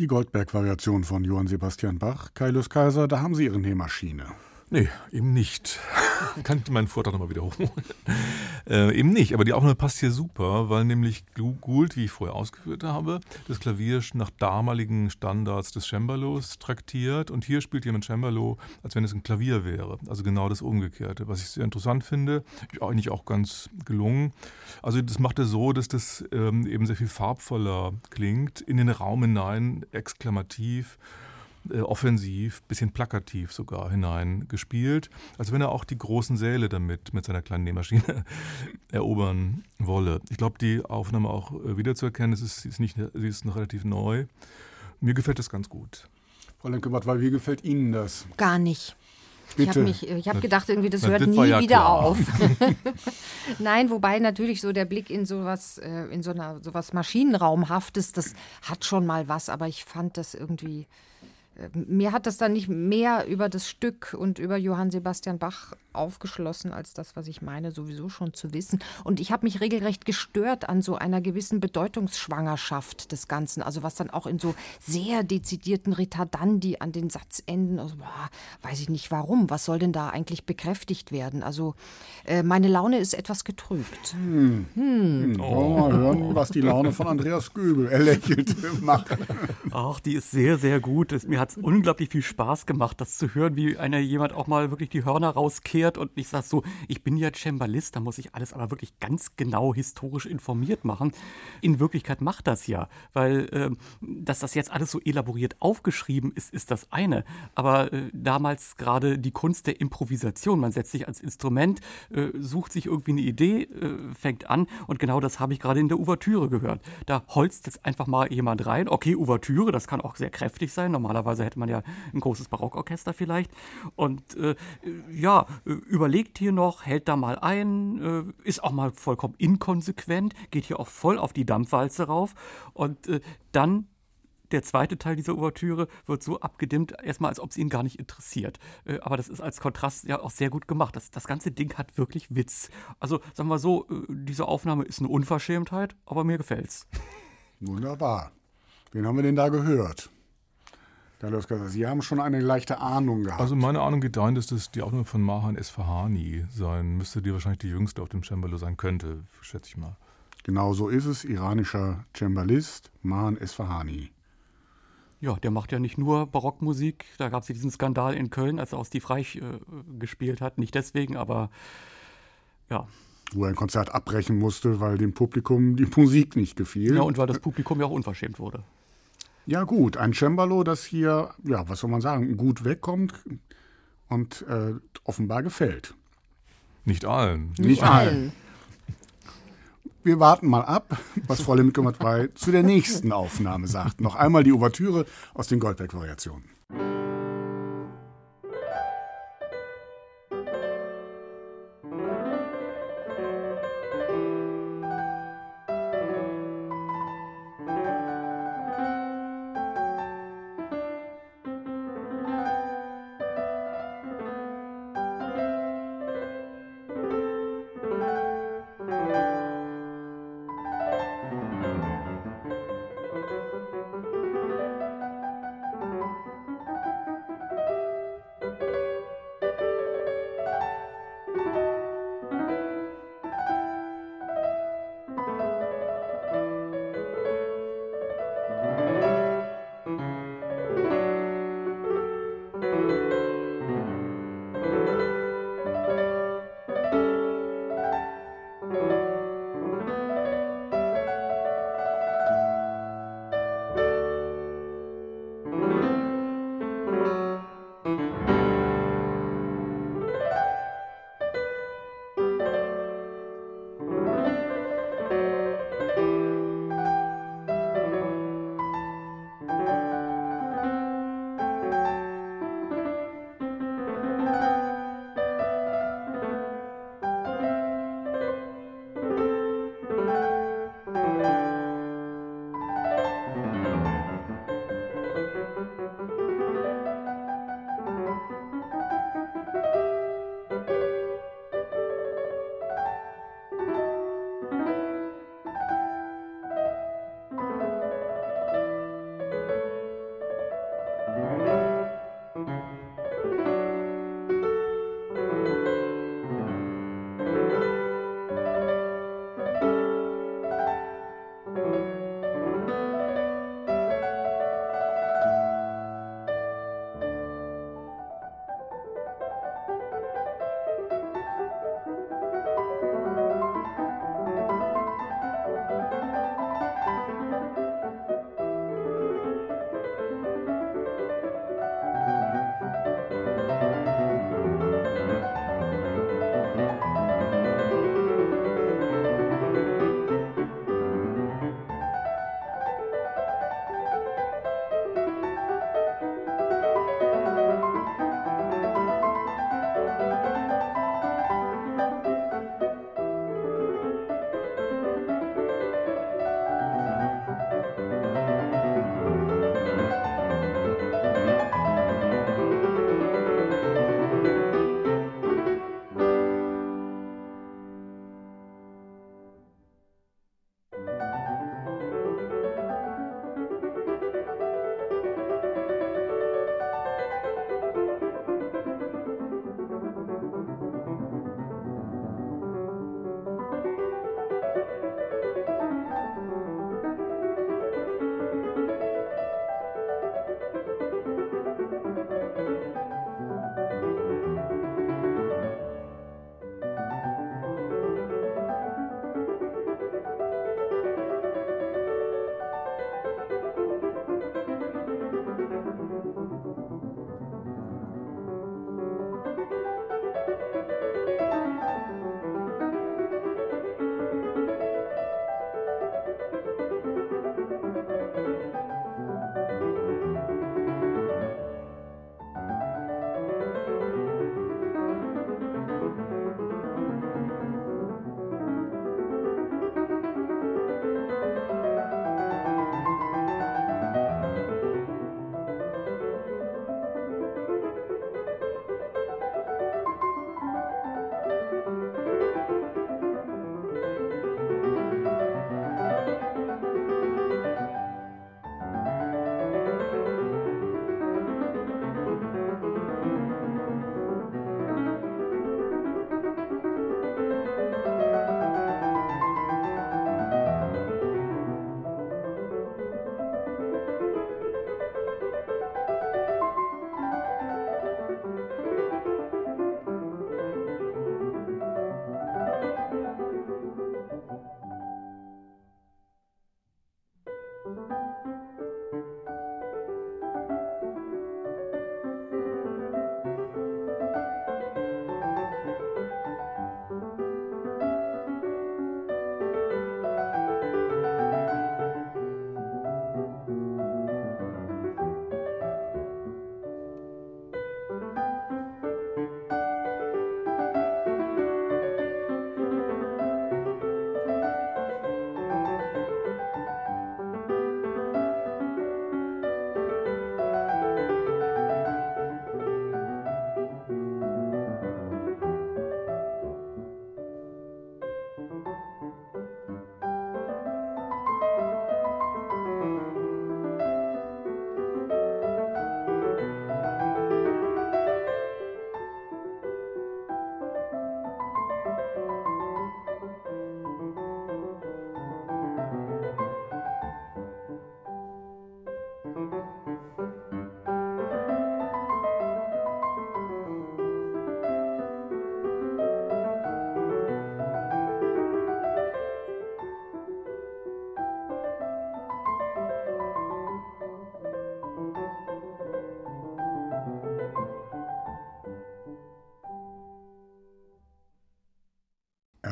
Die Goldberg-Variation von Johann Sebastian Bach, Kaius Kaiser, da haben Sie Ihre Nähmaschine. Nee, eben nicht. Kann ich meinen Vortrag nochmal wiederholen? Äh, eben nicht, aber die Aufnahme passt hier super, weil nämlich Gould, wie ich vorher ausgeführt habe, das Klavier nach damaligen Standards des Cembalos traktiert und hier spielt jemand Cembalo, als wenn es ein Klavier wäre. Also genau das Umgekehrte, was ich sehr interessant finde, eigentlich auch ganz gelungen. Also das macht er so, dass das ähm, eben sehr viel farbvoller klingt, in den Raum hinein, exklamativ äh, offensiv, bisschen plakativ sogar hineingespielt, als wenn er auch die großen Säle damit mit seiner kleinen Nähmaschine erobern wolle. Ich glaube, die Aufnahme auch äh, wiederzuerkennen, es ist, ist, nicht, sie ist noch relativ neu. Mir gefällt das ganz gut. Frau Lenkebart, weil wie gefällt Ihnen das? Gar nicht. Bitte. Ich habe hab gedacht, irgendwie, das Na, hört das nie ja wieder klar. auf. Nein, wobei natürlich so der Blick in sowas, äh, in so einer sowas Maschinenraumhaftes, das hat schon mal was, aber ich fand das irgendwie. Mir hat das dann nicht mehr über das Stück und über Johann Sebastian Bach aufgeschlossen, als das, was ich meine, sowieso schon zu wissen. Und ich habe mich regelrecht gestört an so einer gewissen Bedeutungsschwangerschaft des Ganzen. Also was dann auch in so sehr dezidierten Ritardandi an den Satzenden, also, boah, weiß ich nicht warum. Was soll denn da eigentlich bekräftigt werden? Also äh, meine Laune ist etwas getrübt. Hm. Wollen wir mal hören, was die Laune von Andreas Göbel, er lächelte, macht. Ach, die ist sehr, sehr gut. Es, mir hat es unglaublich viel Spaß gemacht, das zu hören, wie einer jemand auch mal wirklich die Hörner rauskehrt und ich sage so, ich bin ja Cembalist, da muss ich alles aber wirklich ganz genau historisch informiert machen. In Wirklichkeit macht das ja, weil ähm, dass das jetzt alles so elaboriert aufgeschrieben ist, ist das eine. Aber äh, damals gerade die Kunst der Improvisation, man setzt sich als Instrument, äh, sucht sich irgendwie eine Idee, äh, fängt an und genau das habe ich gerade in der Ouvertüre gehört. Da holzt jetzt einfach mal jemand rein. Okay, Ouvertüre, das kann auch sehr kräftig sein. Normalerweise hätte man ja ein großes Barockorchester vielleicht. Und äh, ja, überlegt hier noch, hält da mal ein, äh, ist auch mal vollkommen inkonsequent, geht hier auch voll auf die Dampfwalze rauf. Und äh, dann der zweite Teil dieser Ouvertüre wird so abgedimmt, erstmal als ob es ihn gar nicht interessiert. Äh, aber das ist als Kontrast ja auch sehr gut gemacht. Das, das ganze Ding hat wirklich Witz. Also sagen wir so, äh, diese Aufnahme ist eine Unverschämtheit, aber mir gefällt's. Wunderbar. Wen haben wir denn da gehört? Carlos Kaiser, Sie haben schon eine leichte Ahnung gehabt. Also meine Ahnung geht dahin, dass das die Aufnahme von Mahan Esfahani sein müsste, die wahrscheinlich die jüngste auf dem Cembalo sein könnte, schätze ich mal. genau so ist es, iranischer Cembalist Mahan Esfahani. Ja, der macht ja nicht nur Barockmusik. Da gab es ja diesen Skandal in Köln, als er aus Die Reich äh, gespielt hat. Nicht deswegen, aber ja. Wo er ein Konzert abbrechen musste, weil dem Publikum die Musik nicht gefiel. Ja, und weil das Publikum ja auch unverschämt wurde. Ja, gut, ein Cembalo, das hier, ja, was soll man sagen, gut wegkommt und äh, offenbar gefällt. Nicht allen. Nicht allen. Wir warten mal ab, was Frau Lemke-Matwei zu der nächsten Aufnahme sagt. Noch einmal die Ouvertüre aus den Goldberg-Variationen.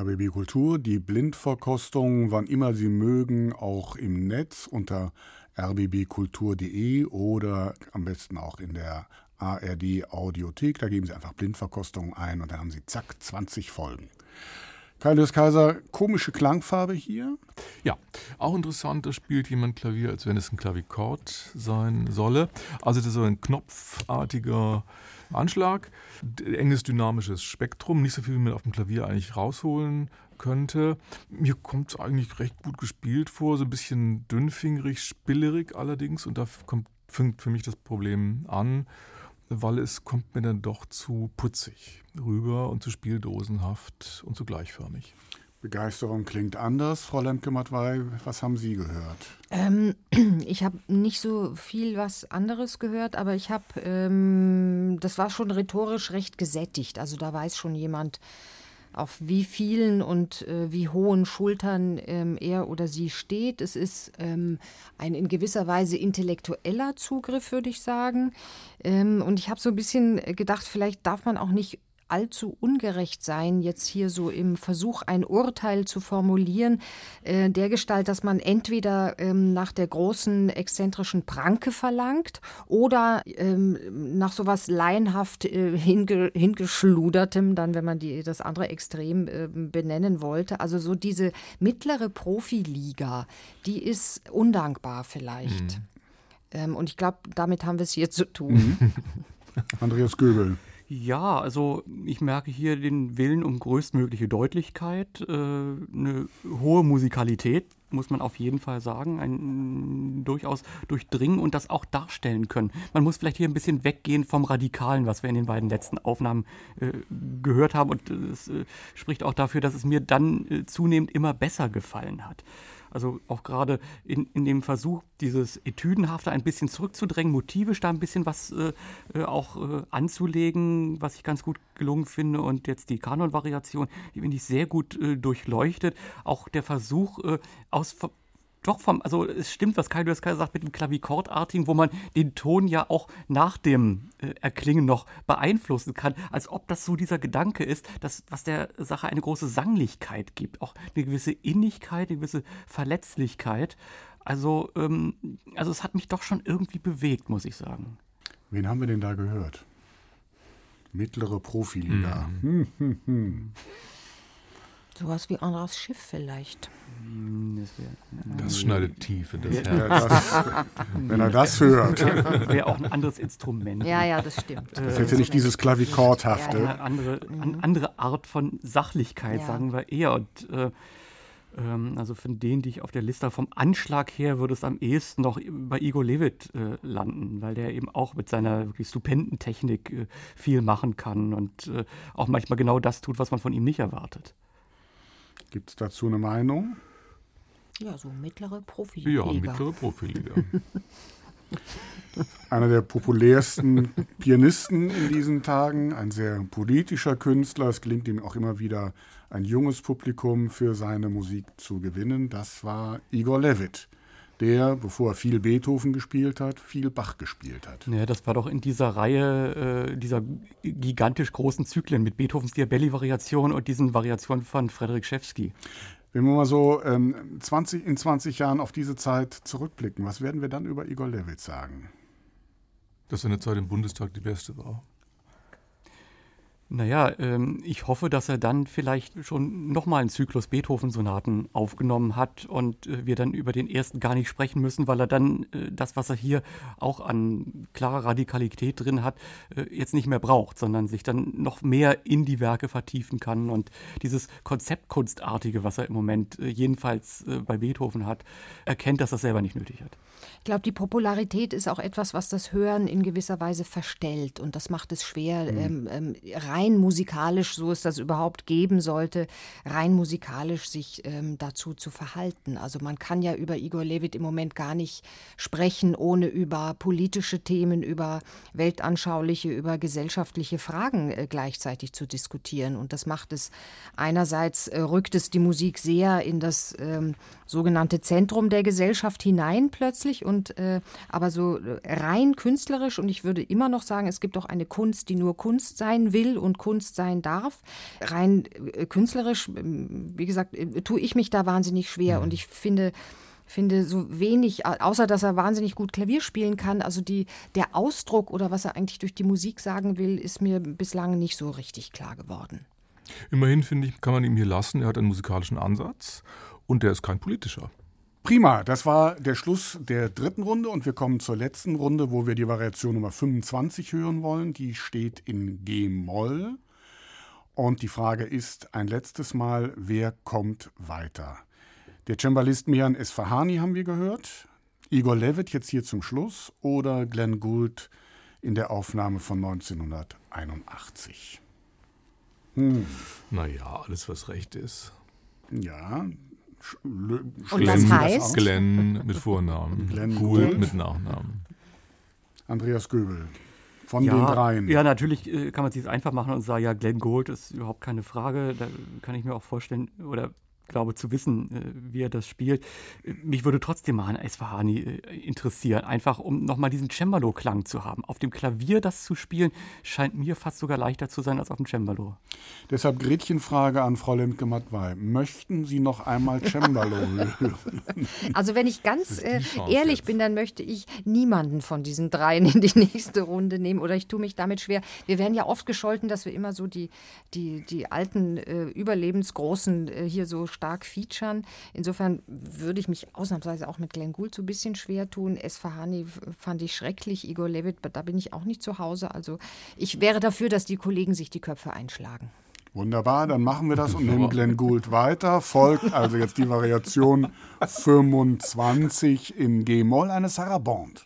RBB Kultur, die Blindverkostung, wann immer Sie mögen, auch im Netz unter rbbkultur.de oder am besten auch in der ARD Audiothek. Da geben Sie einfach Blindverkostung ein und dann haben Sie zack 20 Folgen. Kaius Kaiser, komische Klangfarbe hier. Ja, auch interessant, da spielt jemand Klavier, als wenn es ein Klavikord sein solle. Also das ist so ein knopfartiger Anschlag, enges dynamisches Spektrum, nicht so viel, wie man auf dem Klavier eigentlich rausholen könnte. Mir kommt es eigentlich recht gut gespielt vor, so ein bisschen dünnfingerig, spillerig allerdings. Und da kommt, fängt für mich das Problem an, weil es kommt mir dann doch zu putzig rüber und zu spieldosenhaft und zu gleichförmig. Begeisterung klingt anders. Frau Lemke-Matwei, was haben Sie gehört? Ähm, ich habe nicht so viel was anderes gehört, aber ich habe, ähm, das war schon rhetorisch recht gesättigt. Also da weiß schon jemand, auf wie vielen und äh, wie hohen Schultern ähm, er oder sie steht. Es ist ähm, ein in gewisser Weise intellektueller Zugriff, würde ich sagen. Ähm, und ich habe so ein bisschen gedacht, vielleicht darf man auch nicht allzu ungerecht sein, jetzt hier so im Versuch, ein Urteil zu formulieren, äh, der Gestalt, dass man entweder ähm, nach der großen exzentrischen Pranke verlangt oder ähm, nach sowas laienhaft äh, hinge hingeschludertem, dann, wenn man die, das andere Extrem äh, benennen wollte. Also so diese mittlere Profiliga, die ist undankbar vielleicht. Mhm. Ähm, und ich glaube, damit haben wir es hier zu tun. Mhm. Andreas Göbel. Ja, also ich merke hier den Willen um größtmögliche Deutlichkeit, äh, eine hohe Musikalität, muss man auf jeden Fall sagen, ein durchaus durchdringen und das auch darstellen können. Man muss vielleicht hier ein bisschen weggehen vom Radikalen, was wir in den beiden letzten Aufnahmen äh, gehört haben und es äh, spricht auch dafür, dass es mir dann äh, zunehmend immer besser gefallen hat. Also auch gerade in, in dem Versuch, dieses Etüdenhafte ein bisschen zurückzudrängen, motivisch da ein bisschen was äh, äh, auch äh, anzulegen, was ich ganz gut gelungen finde. Und jetzt die Kanon-Variation, die finde ich sehr gut äh, durchleuchtet. Auch der Versuch, äh, aus doch vom, also es stimmt, was Kai Kaiser sagt mit dem Klavikordartigen, wo man den Ton ja auch nach dem äh, Erklingen noch beeinflussen kann, als ob das so dieser Gedanke ist, dass, was der Sache eine große Sanglichkeit gibt, auch eine gewisse Innigkeit, eine gewisse Verletzlichkeit. Also, ähm, also es hat mich doch schon irgendwie bewegt, muss ich sagen. Wen haben wir denn da gehört? Mittlere Profiliga. Mhm. Hm, hm, hm. Sowas wie Andras Schiff vielleicht. Das, wär, das schneidet tief in das Herz. Ja, das, wenn er das hört. Wäre auch ein anderes Instrument. Ja, ja, das stimmt. Das ist jetzt nicht dieses Klavikordhafte. Ja, eine andere, eine andere Art von Sachlichkeit, ja. sagen wir eher. Und, äh, ähm, also von denen, die ich auf der Liste habe, vom Anschlag her würde es am ehesten noch bei Igor Levit äh, landen, weil der eben auch mit seiner wirklich stupenden Technik äh, viel machen kann und äh, auch manchmal genau das tut, was man von ihm nicht erwartet. Gibt es dazu eine Meinung? Ja, so mittlere Profiliga. Ja, mittlere Profiliga. Einer der populärsten Pianisten in diesen Tagen, ein sehr politischer Künstler. Es gelingt ihm auch immer wieder, ein junges Publikum für seine Musik zu gewinnen. Das war Igor Levit der, bevor er viel Beethoven gespielt hat, viel Bach gespielt hat. Ja, das war doch in dieser Reihe äh, dieser gigantisch großen Zyklen mit Beethovens Diabelli-Variation und diesen Variationen von Frederik Schewski. Wenn wir mal so ähm, 20, in 20 Jahren auf diese Zeit zurückblicken, was werden wir dann über Igor Levitz sagen? Dass seine Zeit im Bundestag die beste war. Naja, ähm, ich hoffe, dass er dann vielleicht schon nochmal einen Zyklus Beethoven-Sonaten aufgenommen hat und äh, wir dann über den ersten gar nicht sprechen müssen, weil er dann äh, das, was er hier auch an klarer Radikalität drin hat, äh, jetzt nicht mehr braucht, sondern sich dann noch mehr in die Werke vertiefen kann und dieses Konzeptkunstartige, was er im Moment äh, jedenfalls äh, bei Beethoven hat, erkennt, dass er selber nicht nötig hat. Ich glaube, die Popularität ist auch etwas, was das Hören in gewisser Weise verstellt und das macht es schwer, mhm. ähm, ähm, rein musikalisch, so es das überhaupt geben sollte, rein musikalisch sich ähm, dazu zu verhalten. Also man kann ja über Igor Levit im Moment gar nicht sprechen, ohne über politische Themen, über weltanschauliche, über gesellschaftliche Fragen äh, gleichzeitig zu diskutieren. Und das macht es einerseits, äh, rückt es die Musik sehr in das ähm, sogenannte Zentrum der Gesellschaft hinein plötzlich und äh, aber so rein künstlerisch und ich würde immer noch sagen, es gibt auch eine Kunst, die nur Kunst sein will und Kunst sein darf. Rein äh, künstlerisch, ähm, wie gesagt, äh, tue ich mich da wahnsinnig schwer mhm. und ich finde, finde so wenig, außer dass er wahnsinnig gut Klavier spielen kann. Also die, der Ausdruck oder was er eigentlich durch die Musik sagen will, ist mir bislang nicht so richtig klar geworden. Immerhin finde ich, kann man ihm hier lassen. Er hat einen musikalischen Ansatz und der ist kein politischer. Prima, das war der Schluss der dritten Runde und wir kommen zur letzten Runde, wo wir die Variation Nummer 25 hören wollen. Die steht in G-Moll. Und die Frage ist ein letztes Mal, wer kommt weiter? Der Cembalist Mian Esfahani haben wir gehört, Igor Levitt jetzt hier zum Schluss oder Glenn Gould in der Aufnahme von 1981. Hm. Naja, alles was recht ist. Ja. Und Glenn, was heißt? Glenn mit Vornamen, Glenn Gould mit Nachnamen. Andreas Göbel. Von ja, den dreien. Ja, natürlich äh, kann man es sich einfach machen und sagen, ja, Glenn Gould ist überhaupt keine Frage. Da kann ich mir auch vorstellen, oder glaube zu wissen, äh, wie er das spielt. Mich würde trotzdem Mahan Esfahani äh, interessieren, einfach um nochmal diesen Cembalo-Klang zu haben. Auf dem Klavier das zu spielen, scheint mir fast sogar leichter zu sein als auf dem Cembalo. Deshalb Gretchenfrage an Frau Lemke-Matwei. Möchten Sie noch einmal Cembalo hören? Also wenn ich ganz äh, ehrlich jetzt. bin, dann möchte ich niemanden von diesen dreien in die nächste Runde nehmen oder ich tue mich damit schwer. Wir werden ja oft gescholten, dass wir immer so die, die, die alten äh, Überlebensgroßen äh, hier so stark featuren. Insofern würde ich mich ausnahmsweise auch mit Glenn Gould so ein bisschen schwer tun. Esfahani fand ich schrecklich, Igor Levit, da bin ich auch nicht zu Hause. Also ich wäre dafür, dass die Kollegen sich die Köpfe einschlagen. Wunderbar, dann machen wir das und nehmen Glenn Gould weiter. Folgt also jetzt die Variation 25 in G-Moll, eine Sarabande.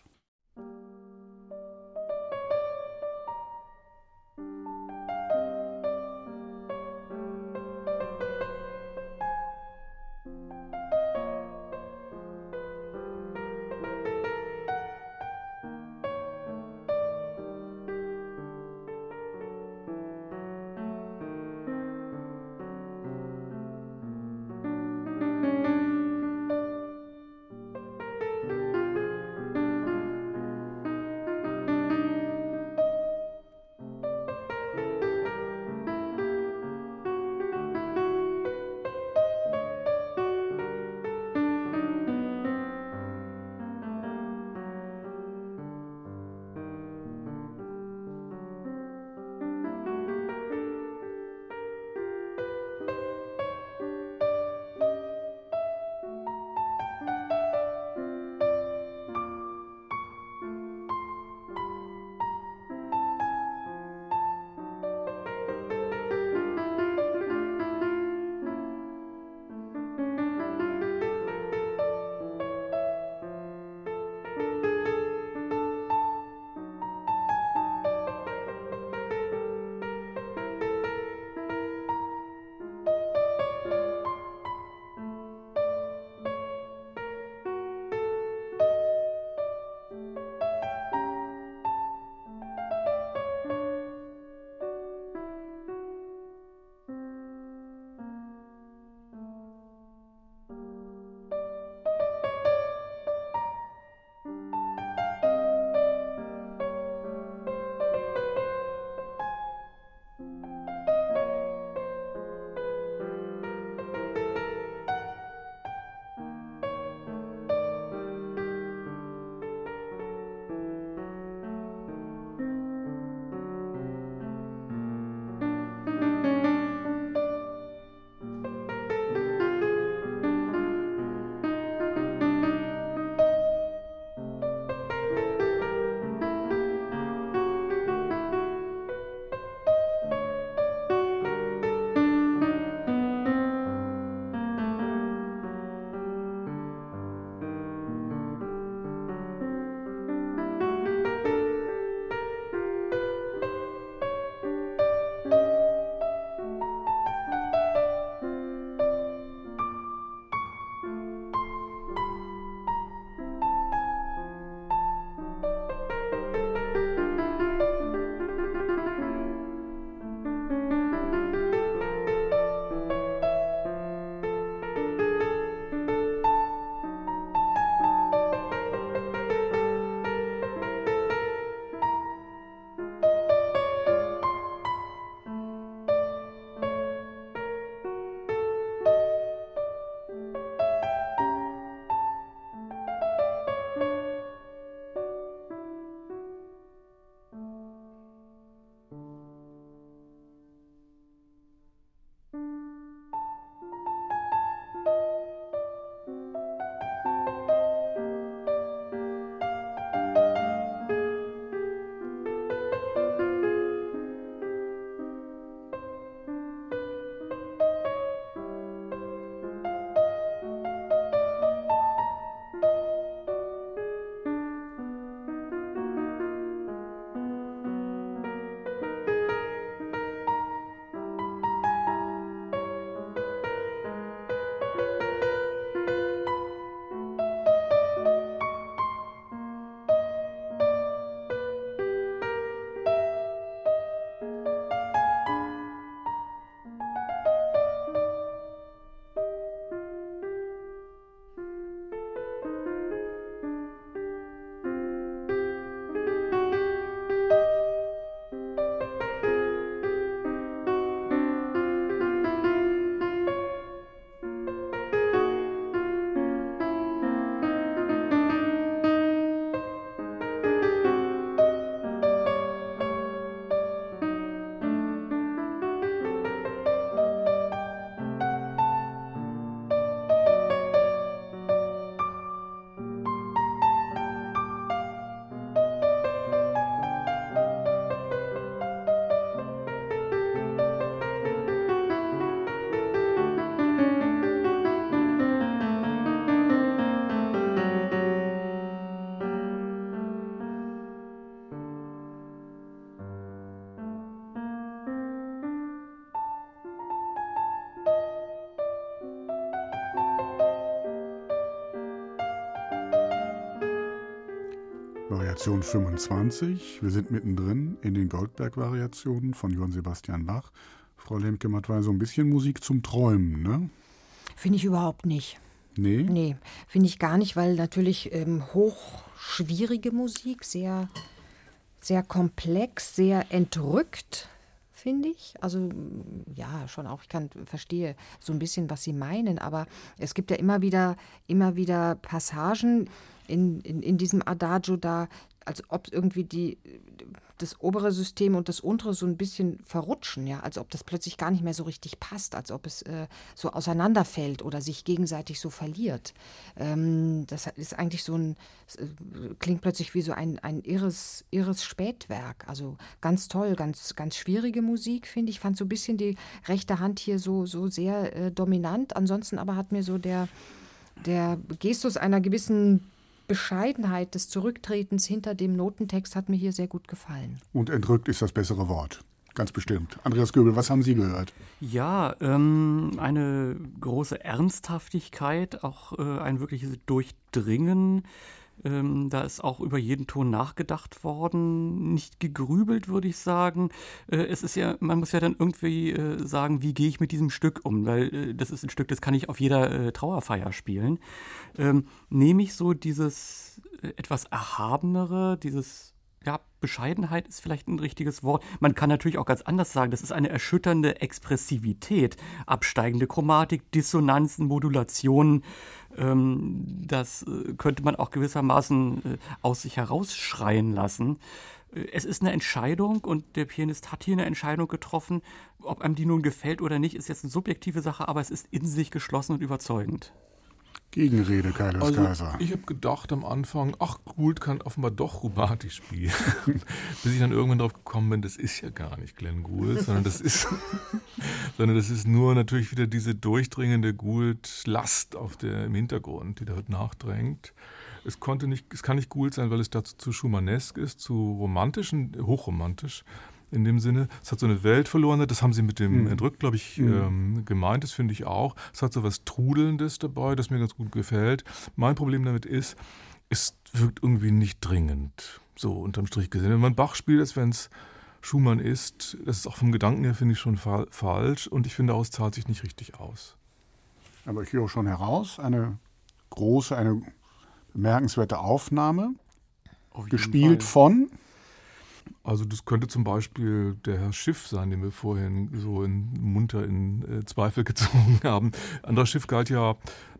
Variation 25. Wir sind mittendrin in den Goldberg-Variationen von Johann Sebastian Bach. Frau Lemke-Matt war so ein bisschen Musik zum Träumen, ne? Finde ich überhaupt nicht. Nee? Nee, finde ich gar nicht, weil natürlich ähm, hochschwierige Musik, sehr, sehr komplex, sehr entrückt, finde ich. Also ja, schon auch, ich kann verstehe so ein bisschen, was Sie meinen, aber es gibt ja immer wieder, immer wieder Passagen in, in, in diesem Adagio da, als ob irgendwie die, das obere System und das untere so ein bisschen verrutschen, ja, als ob das plötzlich gar nicht mehr so richtig passt, als ob es äh, so auseinanderfällt oder sich gegenseitig so verliert. Ähm, das ist eigentlich so ein, äh, klingt plötzlich wie so ein, ein irres, irres Spätwerk. Also ganz toll, ganz, ganz schwierige Musik, finde ich. Fand so ein bisschen die rechte Hand hier so, so sehr äh, dominant. Ansonsten aber hat mir so der, der Gestus einer gewissen Bescheidenheit des Zurücktretens hinter dem Notentext hat mir hier sehr gut gefallen. Und entrückt ist das bessere Wort. Ganz bestimmt. Andreas Göbel, was haben Sie gehört? Ja, ähm, eine große Ernsthaftigkeit, auch äh, ein wirkliches Durchdringen ähm, da ist auch über jeden Ton nachgedacht worden, nicht gegrübelt, würde ich sagen. Äh, es ist ja, man muss ja dann irgendwie äh, sagen, wie gehe ich mit diesem Stück um, weil äh, das ist ein Stück, das kann ich auf jeder äh, Trauerfeier spielen. Ähm, nehme ich so dieses äh, etwas Erhabenere, dieses ja, Bescheidenheit ist vielleicht ein richtiges Wort. Man kann natürlich auch ganz anders sagen, das ist eine erschütternde Expressivität, absteigende Chromatik, Dissonanzen, Modulationen. Ähm, das äh, könnte man auch gewissermaßen äh, aus sich herausschreien lassen. Äh, es ist eine Entscheidung und der Pianist hat hier eine Entscheidung getroffen. Ob einem die nun gefällt oder nicht, ist jetzt eine subjektive Sache, aber es ist in sich geschlossen und überzeugend. Gegenrede, Kaius also, Kaiser. Ich habe gedacht am Anfang, ach, Gould kann offenbar doch Rubati spielen. Bis ich dann irgendwann drauf gekommen bin, das ist ja gar nicht Glenn Gould, sondern das ist, sondern das ist nur natürlich wieder diese durchdringende Gould-Last auf der, im Hintergrund, die da nachdrängt. Es konnte nicht, es kann nicht Gould sein, weil es dazu zu schumannesk ist, zu romantisch, hochromantisch in dem Sinne. Es hat so eine Welt verloren, das haben sie mit dem mhm. Entrückt, glaube ich, mhm. ähm, gemeint, das finde ich auch. Es hat so was Trudelndes dabei, das mir ganz gut gefällt. Mein Problem damit ist, es wirkt irgendwie nicht dringend, so unterm Strich gesehen. Wenn man Bach spielt, als wenn es Schumann ist, das ist auch vom Gedanken her, finde ich, schon fa falsch und ich finde auch, es zahlt sich nicht richtig aus. Aber ich höre schon heraus, eine große, eine bemerkenswerte Aufnahme, gespielt Fall. von also das könnte zum Beispiel der Herr Schiff sein, den wir vorhin so in, munter in äh, Zweifel gezogen haben. Anderer Schiff galt ja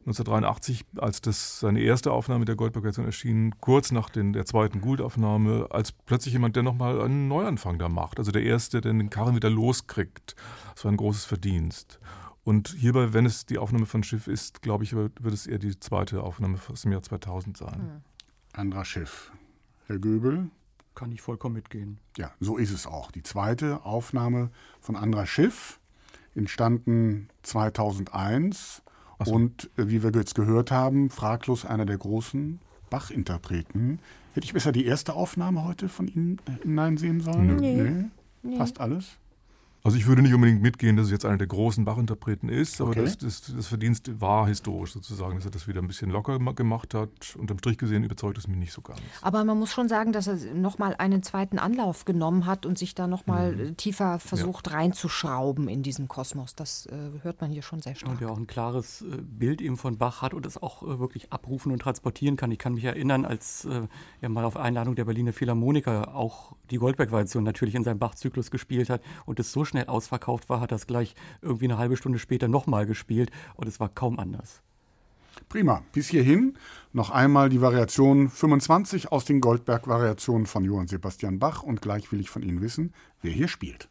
1983, als das seine erste Aufnahme der Goldberg-Version erschien, kurz nach den, der zweiten Gould-Aufnahme, als plötzlich jemand, der nochmal einen Neuanfang da macht. Also der Erste, der den Karren wieder loskriegt. Das war ein großes Verdienst. Und hierbei, wenn es die Aufnahme von Schiff ist, glaube ich, wird, es eher die zweite Aufnahme aus dem Jahr 2000 sein. Hm. Anderer Schiff. Herr Göbel, kann ich vollkommen mitgehen. Ja, so ist es auch. Die zweite Aufnahme von Andra Schiff, entstanden 2001 so. und äh, wie wir jetzt gehört haben, fraglos einer der großen Bach-Interpreten. Hätte ich besser die erste Aufnahme heute von Ihnen äh, hineinsehen sollen? Nee. nee. nee. Fast alles? Also ich würde nicht unbedingt mitgehen, dass es jetzt einer der großen Bach-Interpreten ist, aber okay. das, das, das, Verdienst war historisch sozusagen, dass er das wieder ein bisschen locker gemacht hat. Unterm Strich gesehen überzeugt es mich nicht so ganz. Aber man muss schon sagen, dass er nochmal einen zweiten Anlauf genommen hat und sich da nochmal mhm. tiefer versucht ja. reinzuschrauben in diesen Kosmos. Das äh, hört man hier schon sehr stark. Und der auch ein klares äh, Bild eben von Bach hat und es auch äh, wirklich abrufen und transportieren kann. Ich kann mich erinnern, als äh, er mal auf Einladung der Berliner Philharmoniker auch die Goldberg-Variation natürlich in seinem Bach-Zyklus gespielt hat und es so schnell ausverkauft war, hat das gleich irgendwie eine halbe Stunde später nochmal gespielt und es war kaum anders. Prima. Bis hierhin noch einmal die Variation 25 aus den Goldberg-Variationen von Johann Sebastian Bach und gleich will ich von Ihnen wissen, wer hier spielt.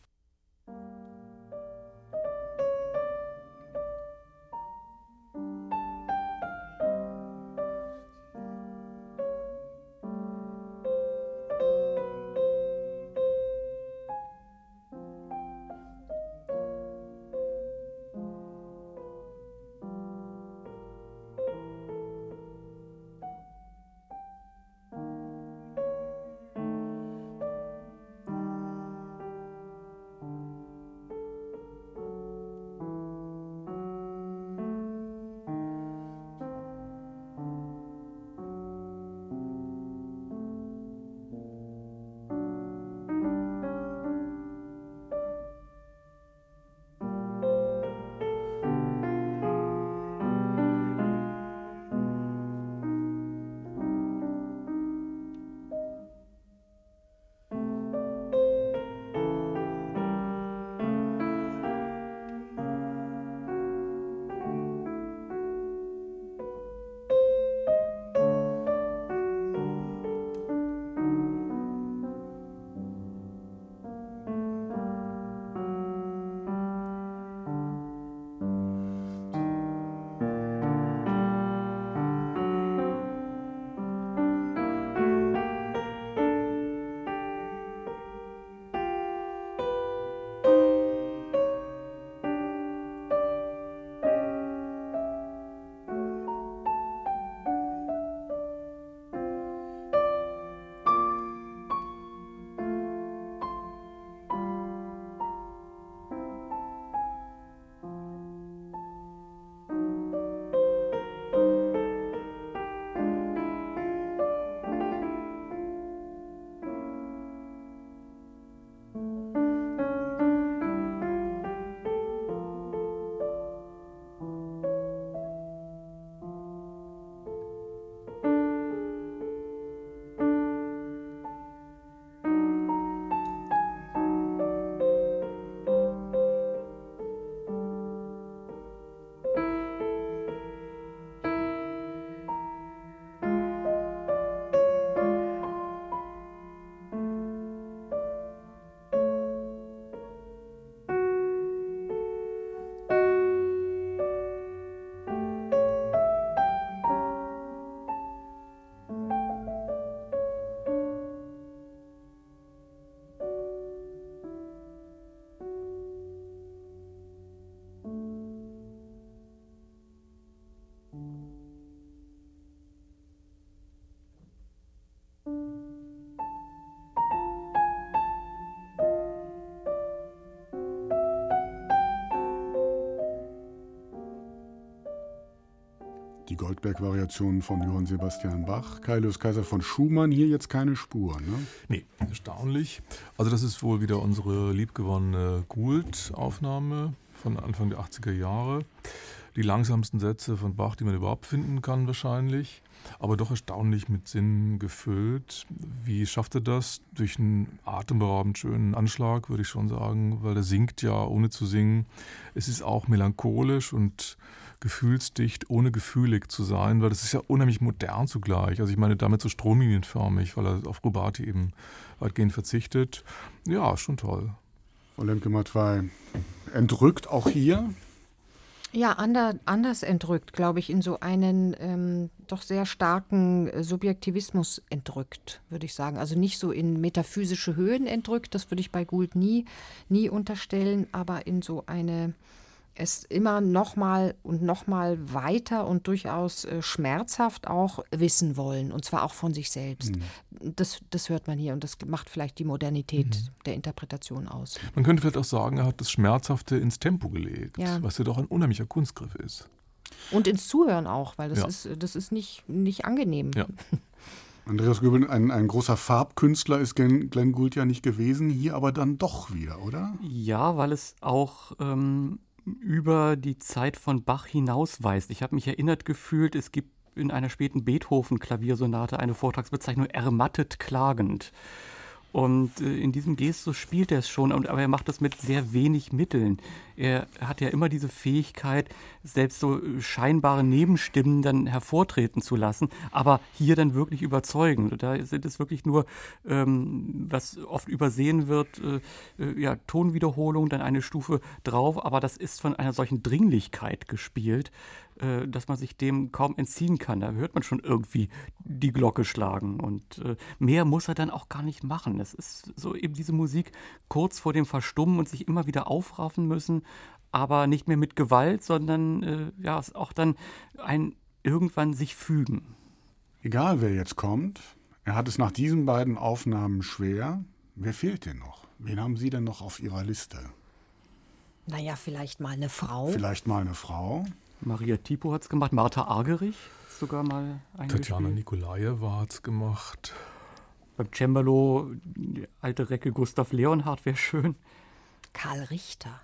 Die Goldberg-Variationen von Johann Sebastian Bach, Kaius Kaiser von Schumann, hier jetzt keine Spur. Ne? Nee, erstaunlich. Also das ist wohl wieder unsere liebgewonnene Gould-Aufnahme von Anfang der 80er Jahre. Die langsamsten Sätze von Bach, die man überhaupt finden kann wahrscheinlich aber doch erstaunlich mit Sinn gefüllt. Wie schafft er das? Durch einen atemberaubend schönen Anschlag, würde ich schon sagen, weil er singt ja ohne zu singen. Es ist auch melancholisch und gefühlsdicht, ohne gefühlig zu sein, weil das ist ja unheimlich modern zugleich. Also ich meine damit so stromlinienförmig, weil er auf Rubati eben weitgehend verzichtet. Ja, schon toll. Frau Lemke-Matwei, entrückt auch hier? Ja, ander, anders entrückt, glaube ich, in so einen ähm, doch sehr starken äh, Subjektivismus entrückt, würde ich sagen. Also nicht so in metaphysische Höhen entrückt, das würde ich bei Gould nie, nie unterstellen, aber in so eine es immer noch mal und noch mal weiter und durchaus äh, schmerzhaft auch wissen wollen und zwar auch von sich selbst. Mhm. Das, das hört man hier und das macht vielleicht die Modernität mhm. der Interpretation aus. Man könnte vielleicht auch sagen, er hat das Schmerzhafte ins Tempo gelegt, ja. was ja doch ein unheimlicher Kunstgriff ist. Und ins Zuhören auch, weil das ja. ist, das ist nicht, nicht angenehm. Ja. Andreas Göbel, ein, ein großer Farbkünstler ist Glenn, Glenn Gould ja nicht gewesen, hier aber dann doch wieder, oder? Ja, weil es auch ähm, über die Zeit von Bach hinausweist. Ich habe mich erinnert gefühlt, es gibt in einer späten Beethoven-Klaviersonate eine Vortragsbezeichnung ermattet klagend. Und äh, in diesem Gestus spielt er es schon, aber er macht das mit sehr wenig Mitteln. Er hat ja immer diese Fähigkeit, selbst so scheinbare Nebenstimmen dann hervortreten zu lassen, aber hier dann wirklich überzeugen. Da sind es wirklich nur, ähm, was oft übersehen wird, äh, äh, ja, Tonwiederholung, dann eine Stufe drauf, aber das ist von einer solchen Dringlichkeit gespielt, äh, dass man sich dem kaum entziehen kann. Da hört man schon irgendwie die Glocke schlagen. Und äh, mehr muss er dann auch gar nicht machen. Es ist so eben diese Musik kurz vor dem Verstummen und sich immer wieder aufraffen müssen, aber nicht mehr mit Gewalt, sondern äh, ja, auch dann ein irgendwann sich fügen. Egal wer jetzt kommt, er hat es nach diesen beiden Aufnahmen schwer. Wer fehlt denn noch? Wen haben Sie denn noch auf Ihrer Liste? Naja, vielleicht mal eine Frau. Vielleicht mal eine Frau. Maria Tipo hat es gemacht, Martha Argerich sogar mal Tatjana Nikolajewa hat es gemacht. Beim Cembalo, die alte Recke Gustav Leonhardt wäre schön. Karl Richter.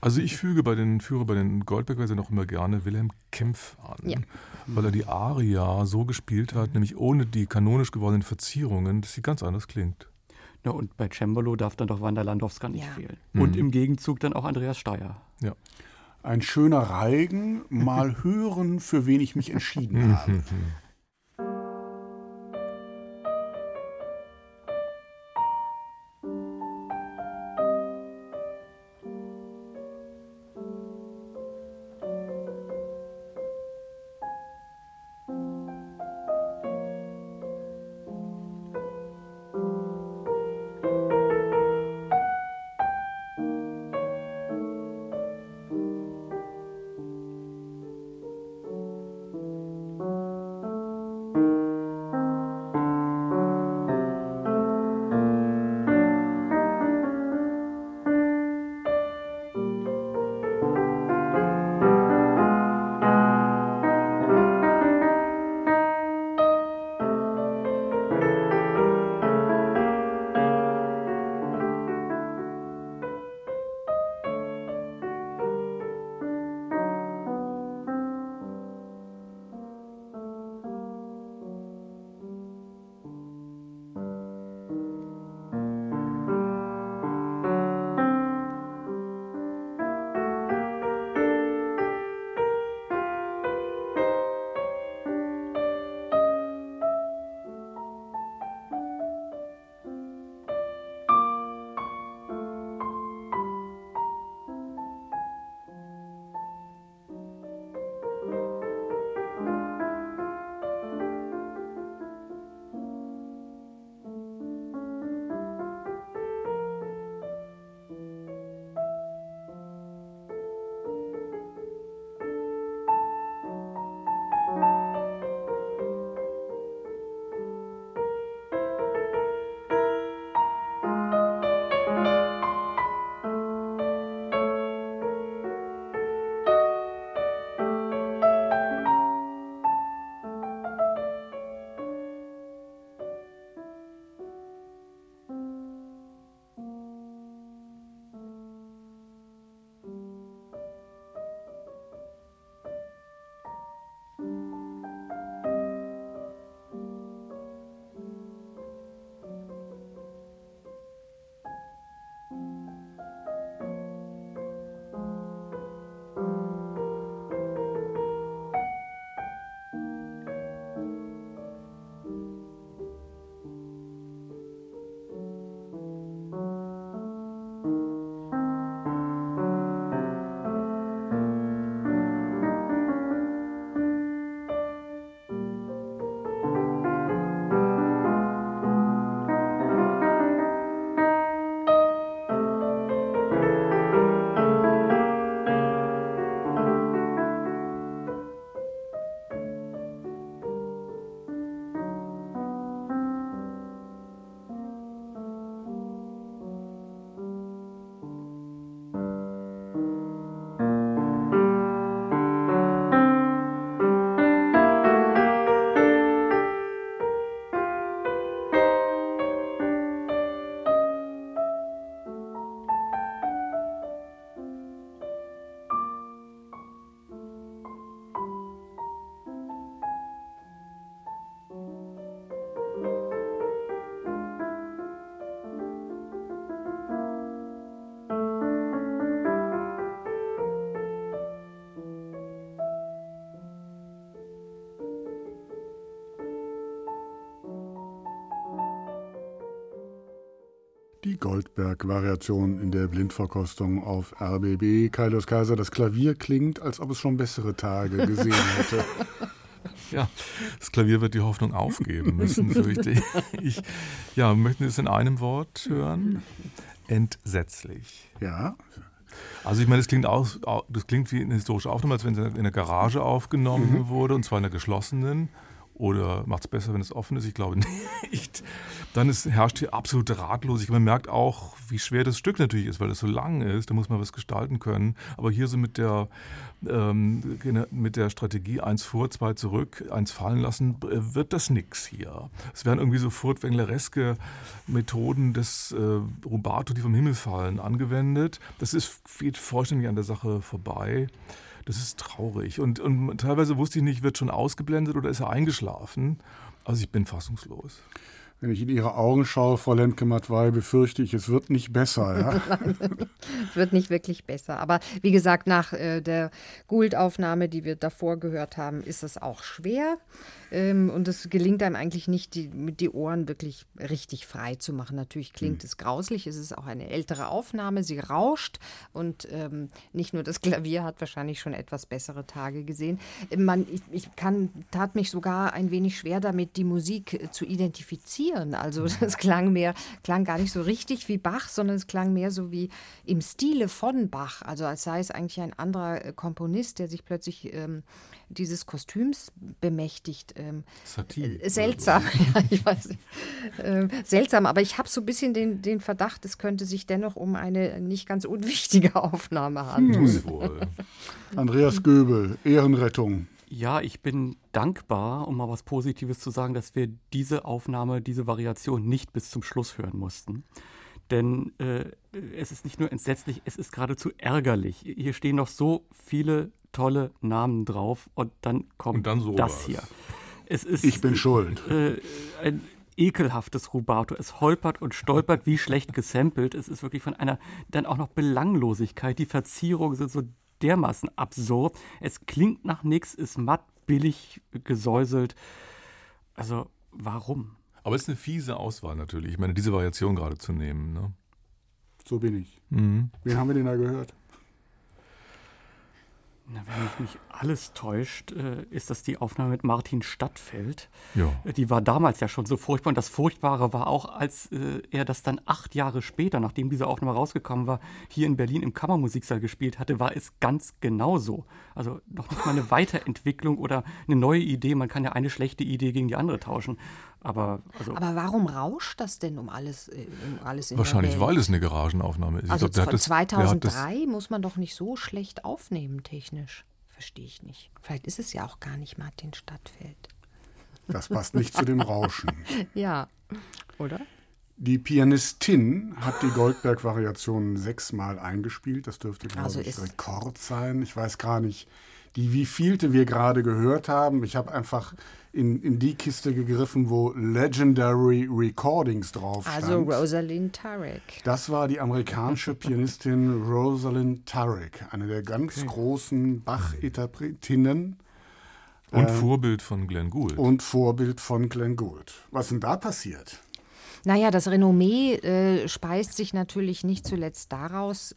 Also ich füge bei den, führe bei den Goldberg-Versionen auch immer gerne Wilhelm Kempf an, ja. weil er die Aria so gespielt hat, nämlich ohne die kanonisch gewordenen Verzierungen, dass sie ganz anders klingt. Ja, und bei Cembalo darf dann doch Wanda Landowska nicht ja. fehlen. Und mhm. im Gegenzug dann auch Andreas Steyer. Ja ein schöner Reigen, mal hören, für wen ich mich entschieden habe. Goldberg-Variation in der Blindverkostung auf RBB. Kaius Kaiser, das Klavier klingt, als ob es schon bessere Tage gesehen hätte. Ja, das Klavier wird die Hoffnung aufgeben müssen, fürchte ich. Ja, möchten Sie es in einem Wort hören? Entsetzlich. Ja. Also ich meine, das klingt, aus, das klingt wie eine historische Aufnahme, als wenn sie in einer Garage aufgenommen mhm. wurde, und zwar in einer geschlossenen. Oder macht es besser, wenn es offen ist? Ich glaube nicht. Dann ist, herrscht hier absolute Ratlosigkeit. Man merkt auch, wie schwer das Stück natürlich ist, weil es so lang ist. Da muss man was gestalten können. Aber hier so mit der, ähm, mit der Strategie eins vor, zwei zurück, eins fallen lassen, wird das nichts hier. Es werden irgendwie so furtwänglereske Methoden des äh, Rubato, die vom Himmel fallen, angewendet. Das ist, geht vollständig an der Sache vorbei. Das ist traurig. Und, und teilweise wusste ich nicht, wird schon ausgeblendet oder ist er eingeschlafen. Also ich bin fassungslos. Wenn ich in Ihre Augen schaue, Frau Lemke-Matwei, befürchte ich, es wird nicht besser. Ja? es wird nicht wirklich besser. Aber wie gesagt, nach äh, der Gould-Aufnahme, die wir davor gehört haben, ist es auch schwer. Ähm, und es gelingt einem eigentlich nicht, die, mit die Ohren wirklich richtig frei zu machen. Natürlich klingt mhm. es grauslich, es ist auch eine ältere Aufnahme, sie rauscht und ähm, nicht nur das Klavier hat wahrscheinlich schon etwas bessere Tage gesehen. Man, ich, ich kann, tat mich sogar ein wenig schwer damit, die Musik äh, zu identifizieren. Also mhm. das klang mehr, klang gar nicht so richtig wie Bach, sondern es klang mehr so wie im Stile von Bach. Also als sei es eigentlich ein anderer äh, Komponist, der sich plötzlich ähm, dieses Kostüms bemächtigt. Ähm, Satie. Äh, seltsam, ja, ich weiß nicht. Ähm, seltsam, aber ich habe so ein bisschen den, den Verdacht, es könnte sich dennoch um eine nicht ganz unwichtige Aufnahme handeln. Hm. Andreas Göbel, Ehrenrettung. Ja, ich bin dankbar, um mal was Positives zu sagen, dass wir diese Aufnahme, diese Variation nicht bis zum Schluss hören mussten. Denn äh, es ist nicht nur entsetzlich, es ist geradezu ärgerlich. Hier stehen noch so viele tolle Namen drauf und dann kommt und dann das hier. Es ist, ich bin schuld. Äh, ein ekelhaftes Rubato. Es holpert und stolpert wie schlecht gesampelt. Es ist wirklich von einer dann auch noch Belanglosigkeit. Die Verzierungen sind so dermaßen absurd. Es klingt nach nichts, ist matt, billig gesäuselt. Also warum? Aber es ist eine fiese Auswahl natürlich. Ich meine, diese Variation gerade zu nehmen. Ne? So bin ich. Mhm. Wen haben wir denn da gehört? Na, wenn mich nicht alles täuscht, äh, ist das die Aufnahme mit Martin Stadtfeld. Ja. Die war damals ja schon so furchtbar. Und das Furchtbare war auch, als äh, er das dann acht Jahre später, nachdem diese Aufnahme rausgekommen war, hier in Berlin im Kammermusiksaal gespielt hatte, war es ganz genauso. Also noch nicht mal eine Weiterentwicklung oder eine neue Idee. Man kann ja eine schlechte Idee gegen die andere tauschen. Aber, also Aber warum rauscht das denn um alles, äh, um alles in Wahrscheinlich, weil es eine Garagenaufnahme ist. Also glaub, von 2003 muss man doch nicht so schlecht aufnehmen, technisch. Verstehe ich nicht. Vielleicht ist es ja auch gar nicht Martin Stadtfeld. Das passt nicht zu dem Rauschen. Ja, oder? Die Pianistin hat die Goldberg-Variationen sechsmal eingespielt. Das dürfte, glaube also ich, Rekord sein. Ich weiß gar nicht, die wievielte wir gerade gehört haben. Ich habe einfach in, in die Kiste gegriffen, wo Legendary Recordings drauf stand. Also Rosalind Tarek. Das war die amerikanische Pianistin Rosalind Tarek, eine der ganz okay. großen Bach-Interpretinnen. Und ähm, Vorbild von Glenn Gould. Und Vorbild von Glenn Gould. Was ist denn da passiert? Naja, das Renommee äh, speist sich natürlich nicht zuletzt daraus,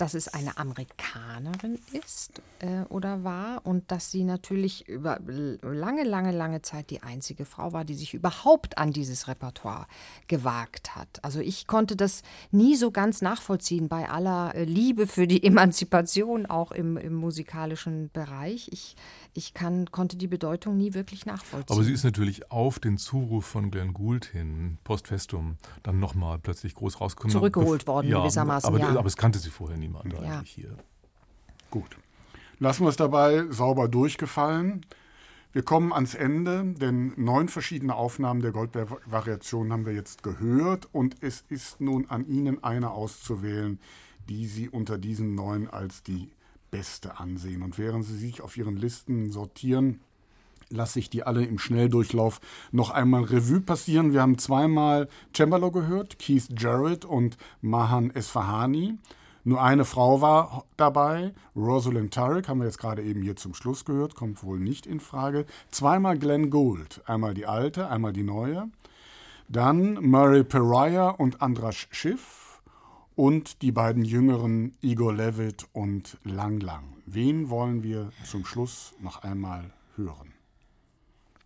dass es eine Amerikanerin ist äh, oder war und dass sie natürlich über lange, lange, lange Zeit die einzige Frau war, die sich überhaupt an dieses Repertoire gewagt hat. Also ich konnte das nie so ganz nachvollziehen bei aller äh, Liebe für die Emanzipation auch im, im musikalischen Bereich. Ich ich kann, konnte die Bedeutung nie wirklich nachvollziehen. Aber sie ist natürlich auf den Zuruf von Glenn Gould hin, post festum, dann nochmal plötzlich groß rausgekommen. Zurückgeholt worden ja, gewissermaßen, aber, ja. aber es kannte sie vorher niemand ja. eigentlich hier. Gut. Lassen wir es dabei, sauber durchgefallen. Wir kommen ans Ende, denn neun verschiedene Aufnahmen der Goldberg-Variationen haben wir jetzt gehört und es ist nun an Ihnen eine auszuwählen, die Sie unter diesen neun als die Beste ansehen. Und während Sie sich auf Ihren Listen sortieren, lasse ich die alle im Schnelldurchlauf noch einmal Revue passieren. Wir haben zweimal Cembalo gehört, Keith Jarrett und Mahan Esfahani. Nur eine Frau war dabei, Rosalind Tarek, haben wir jetzt gerade eben hier zum Schluss gehört, kommt wohl nicht in Frage. Zweimal Glenn Gould, einmal die alte, einmal die neue. Dann Murray Pariah und Andras Schiff und die beiden jüngeren Igor Levitt und Lang Lang. Wen wollen wir zum Schluss noch einmal hören?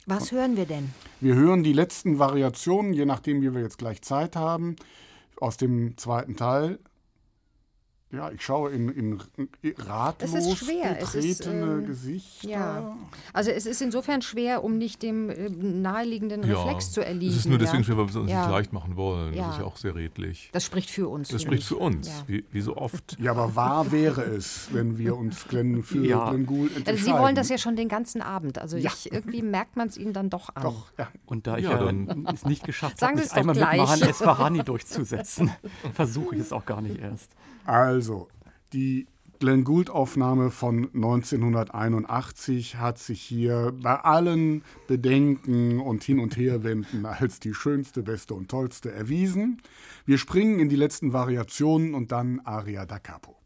Was hören wir denn? Wir hören die letzten Variationen, je nachdem, wie wir jetzt gleich Zeit haben, aus dem zweiten Teil. Ja, ich schaue in, in ratlos es ist schwer. betretene es ist, ähm, Gesichter. Ja. Also es ist insofern schwer, um nicht dem äh, naheliegenden Reflex zu erliegen. Es ist nur deswegen ja. schwer, weil wir es uns Ja. nicht leicht machen wollen. Ja. Das ist ja auch sehr redlich. Das spricht für uns. Das spricht für uns, Ja. wie, wie so oft. Ja, aber wahr wäre es, wenn wir uns Glenn für Ja. Glenn Gould Also entscheiden. Sie wollen das ja schon den ganzen Abend. Also Ja. ich, irgendwie merkt man es Ihnen dann doch an. Doch, ja. Und da ich Ja, ja, dann- es nicht geschafft Sagen habe, Sie mich es doch einmal mit gleich. Mahan Esfahani durchzusetzen, versuche ich es auch gar nicht erst. Also, die Glenn Gould-Aufnahme von 1981 hat sich hier bei allen Bedenken und Hin- und Herwenden als die schönste, beste und tollste erwiesen. Wir springen in die letzten Variationen und dann Aria da Capo.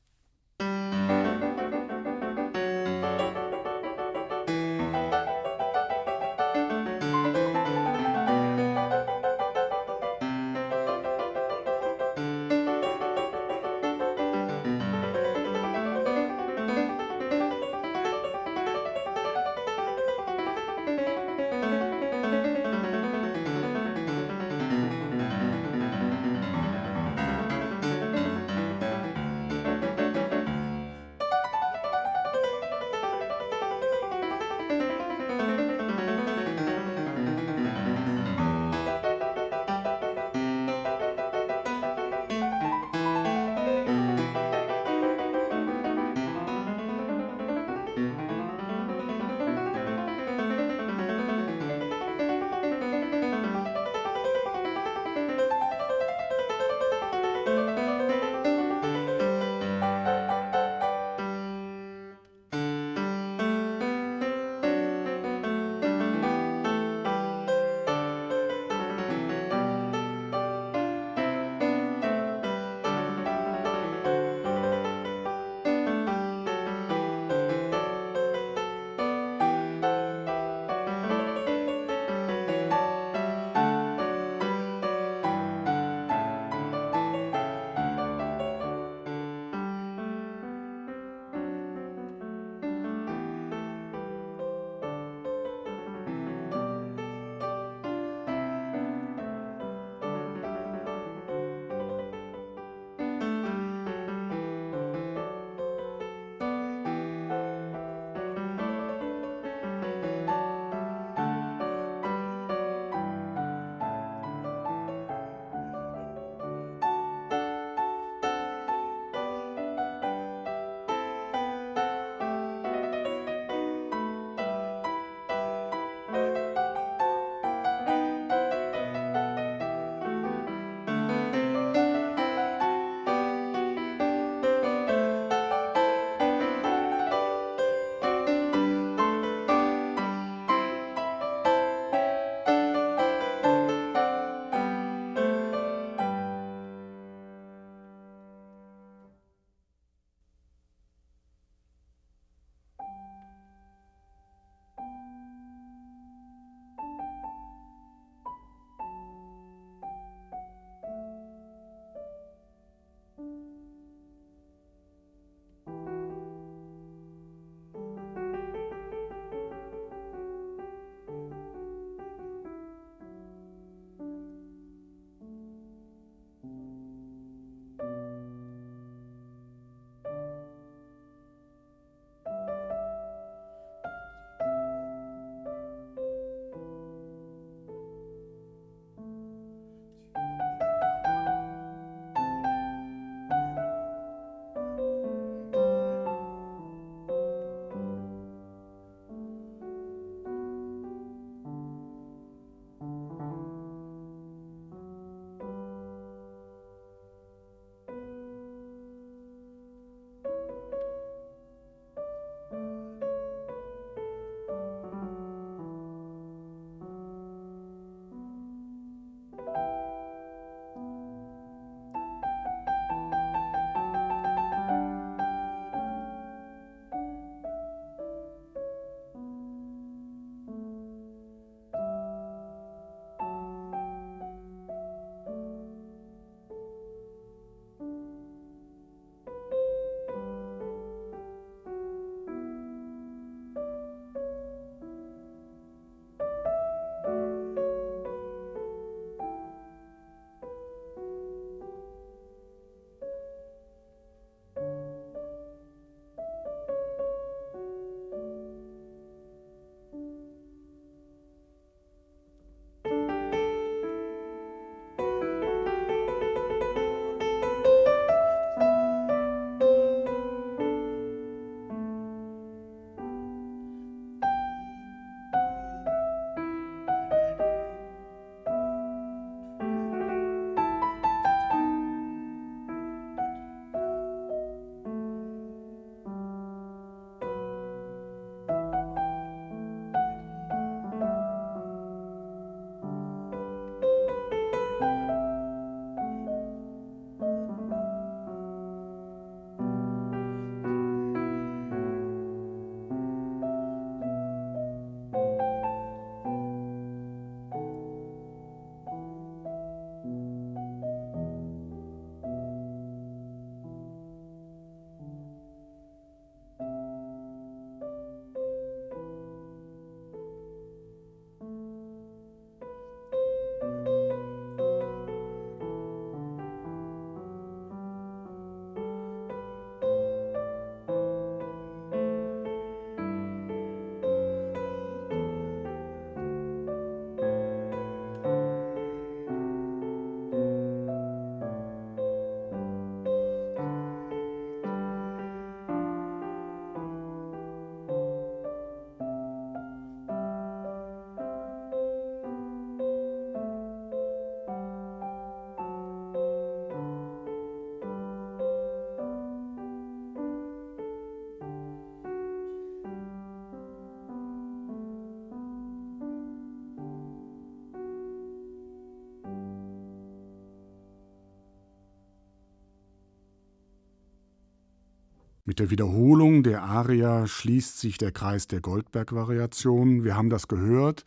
Mit der Wiederholung der Aria schließt sich der Kreis der Goldberg-Variationen. Wir haben das gehört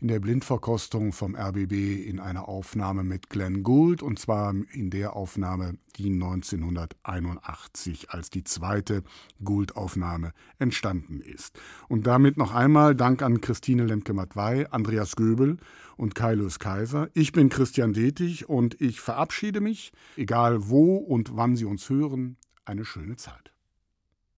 in der Blindverkostung vom RBB in einer Aufnahme mit Glenn Gould und zwar in der Aufnahme, die 1981 als die zweite Gould-Aufnahme entstanden ist. Und damit noch einmal Dank an Christine Lemke-Matwei, Andreas Göbel und Kailus Kaiser. Ich bin Christian Detig und ich verabschiede mich, egal wo und wann Sie uns hören, eine schöne Zeit.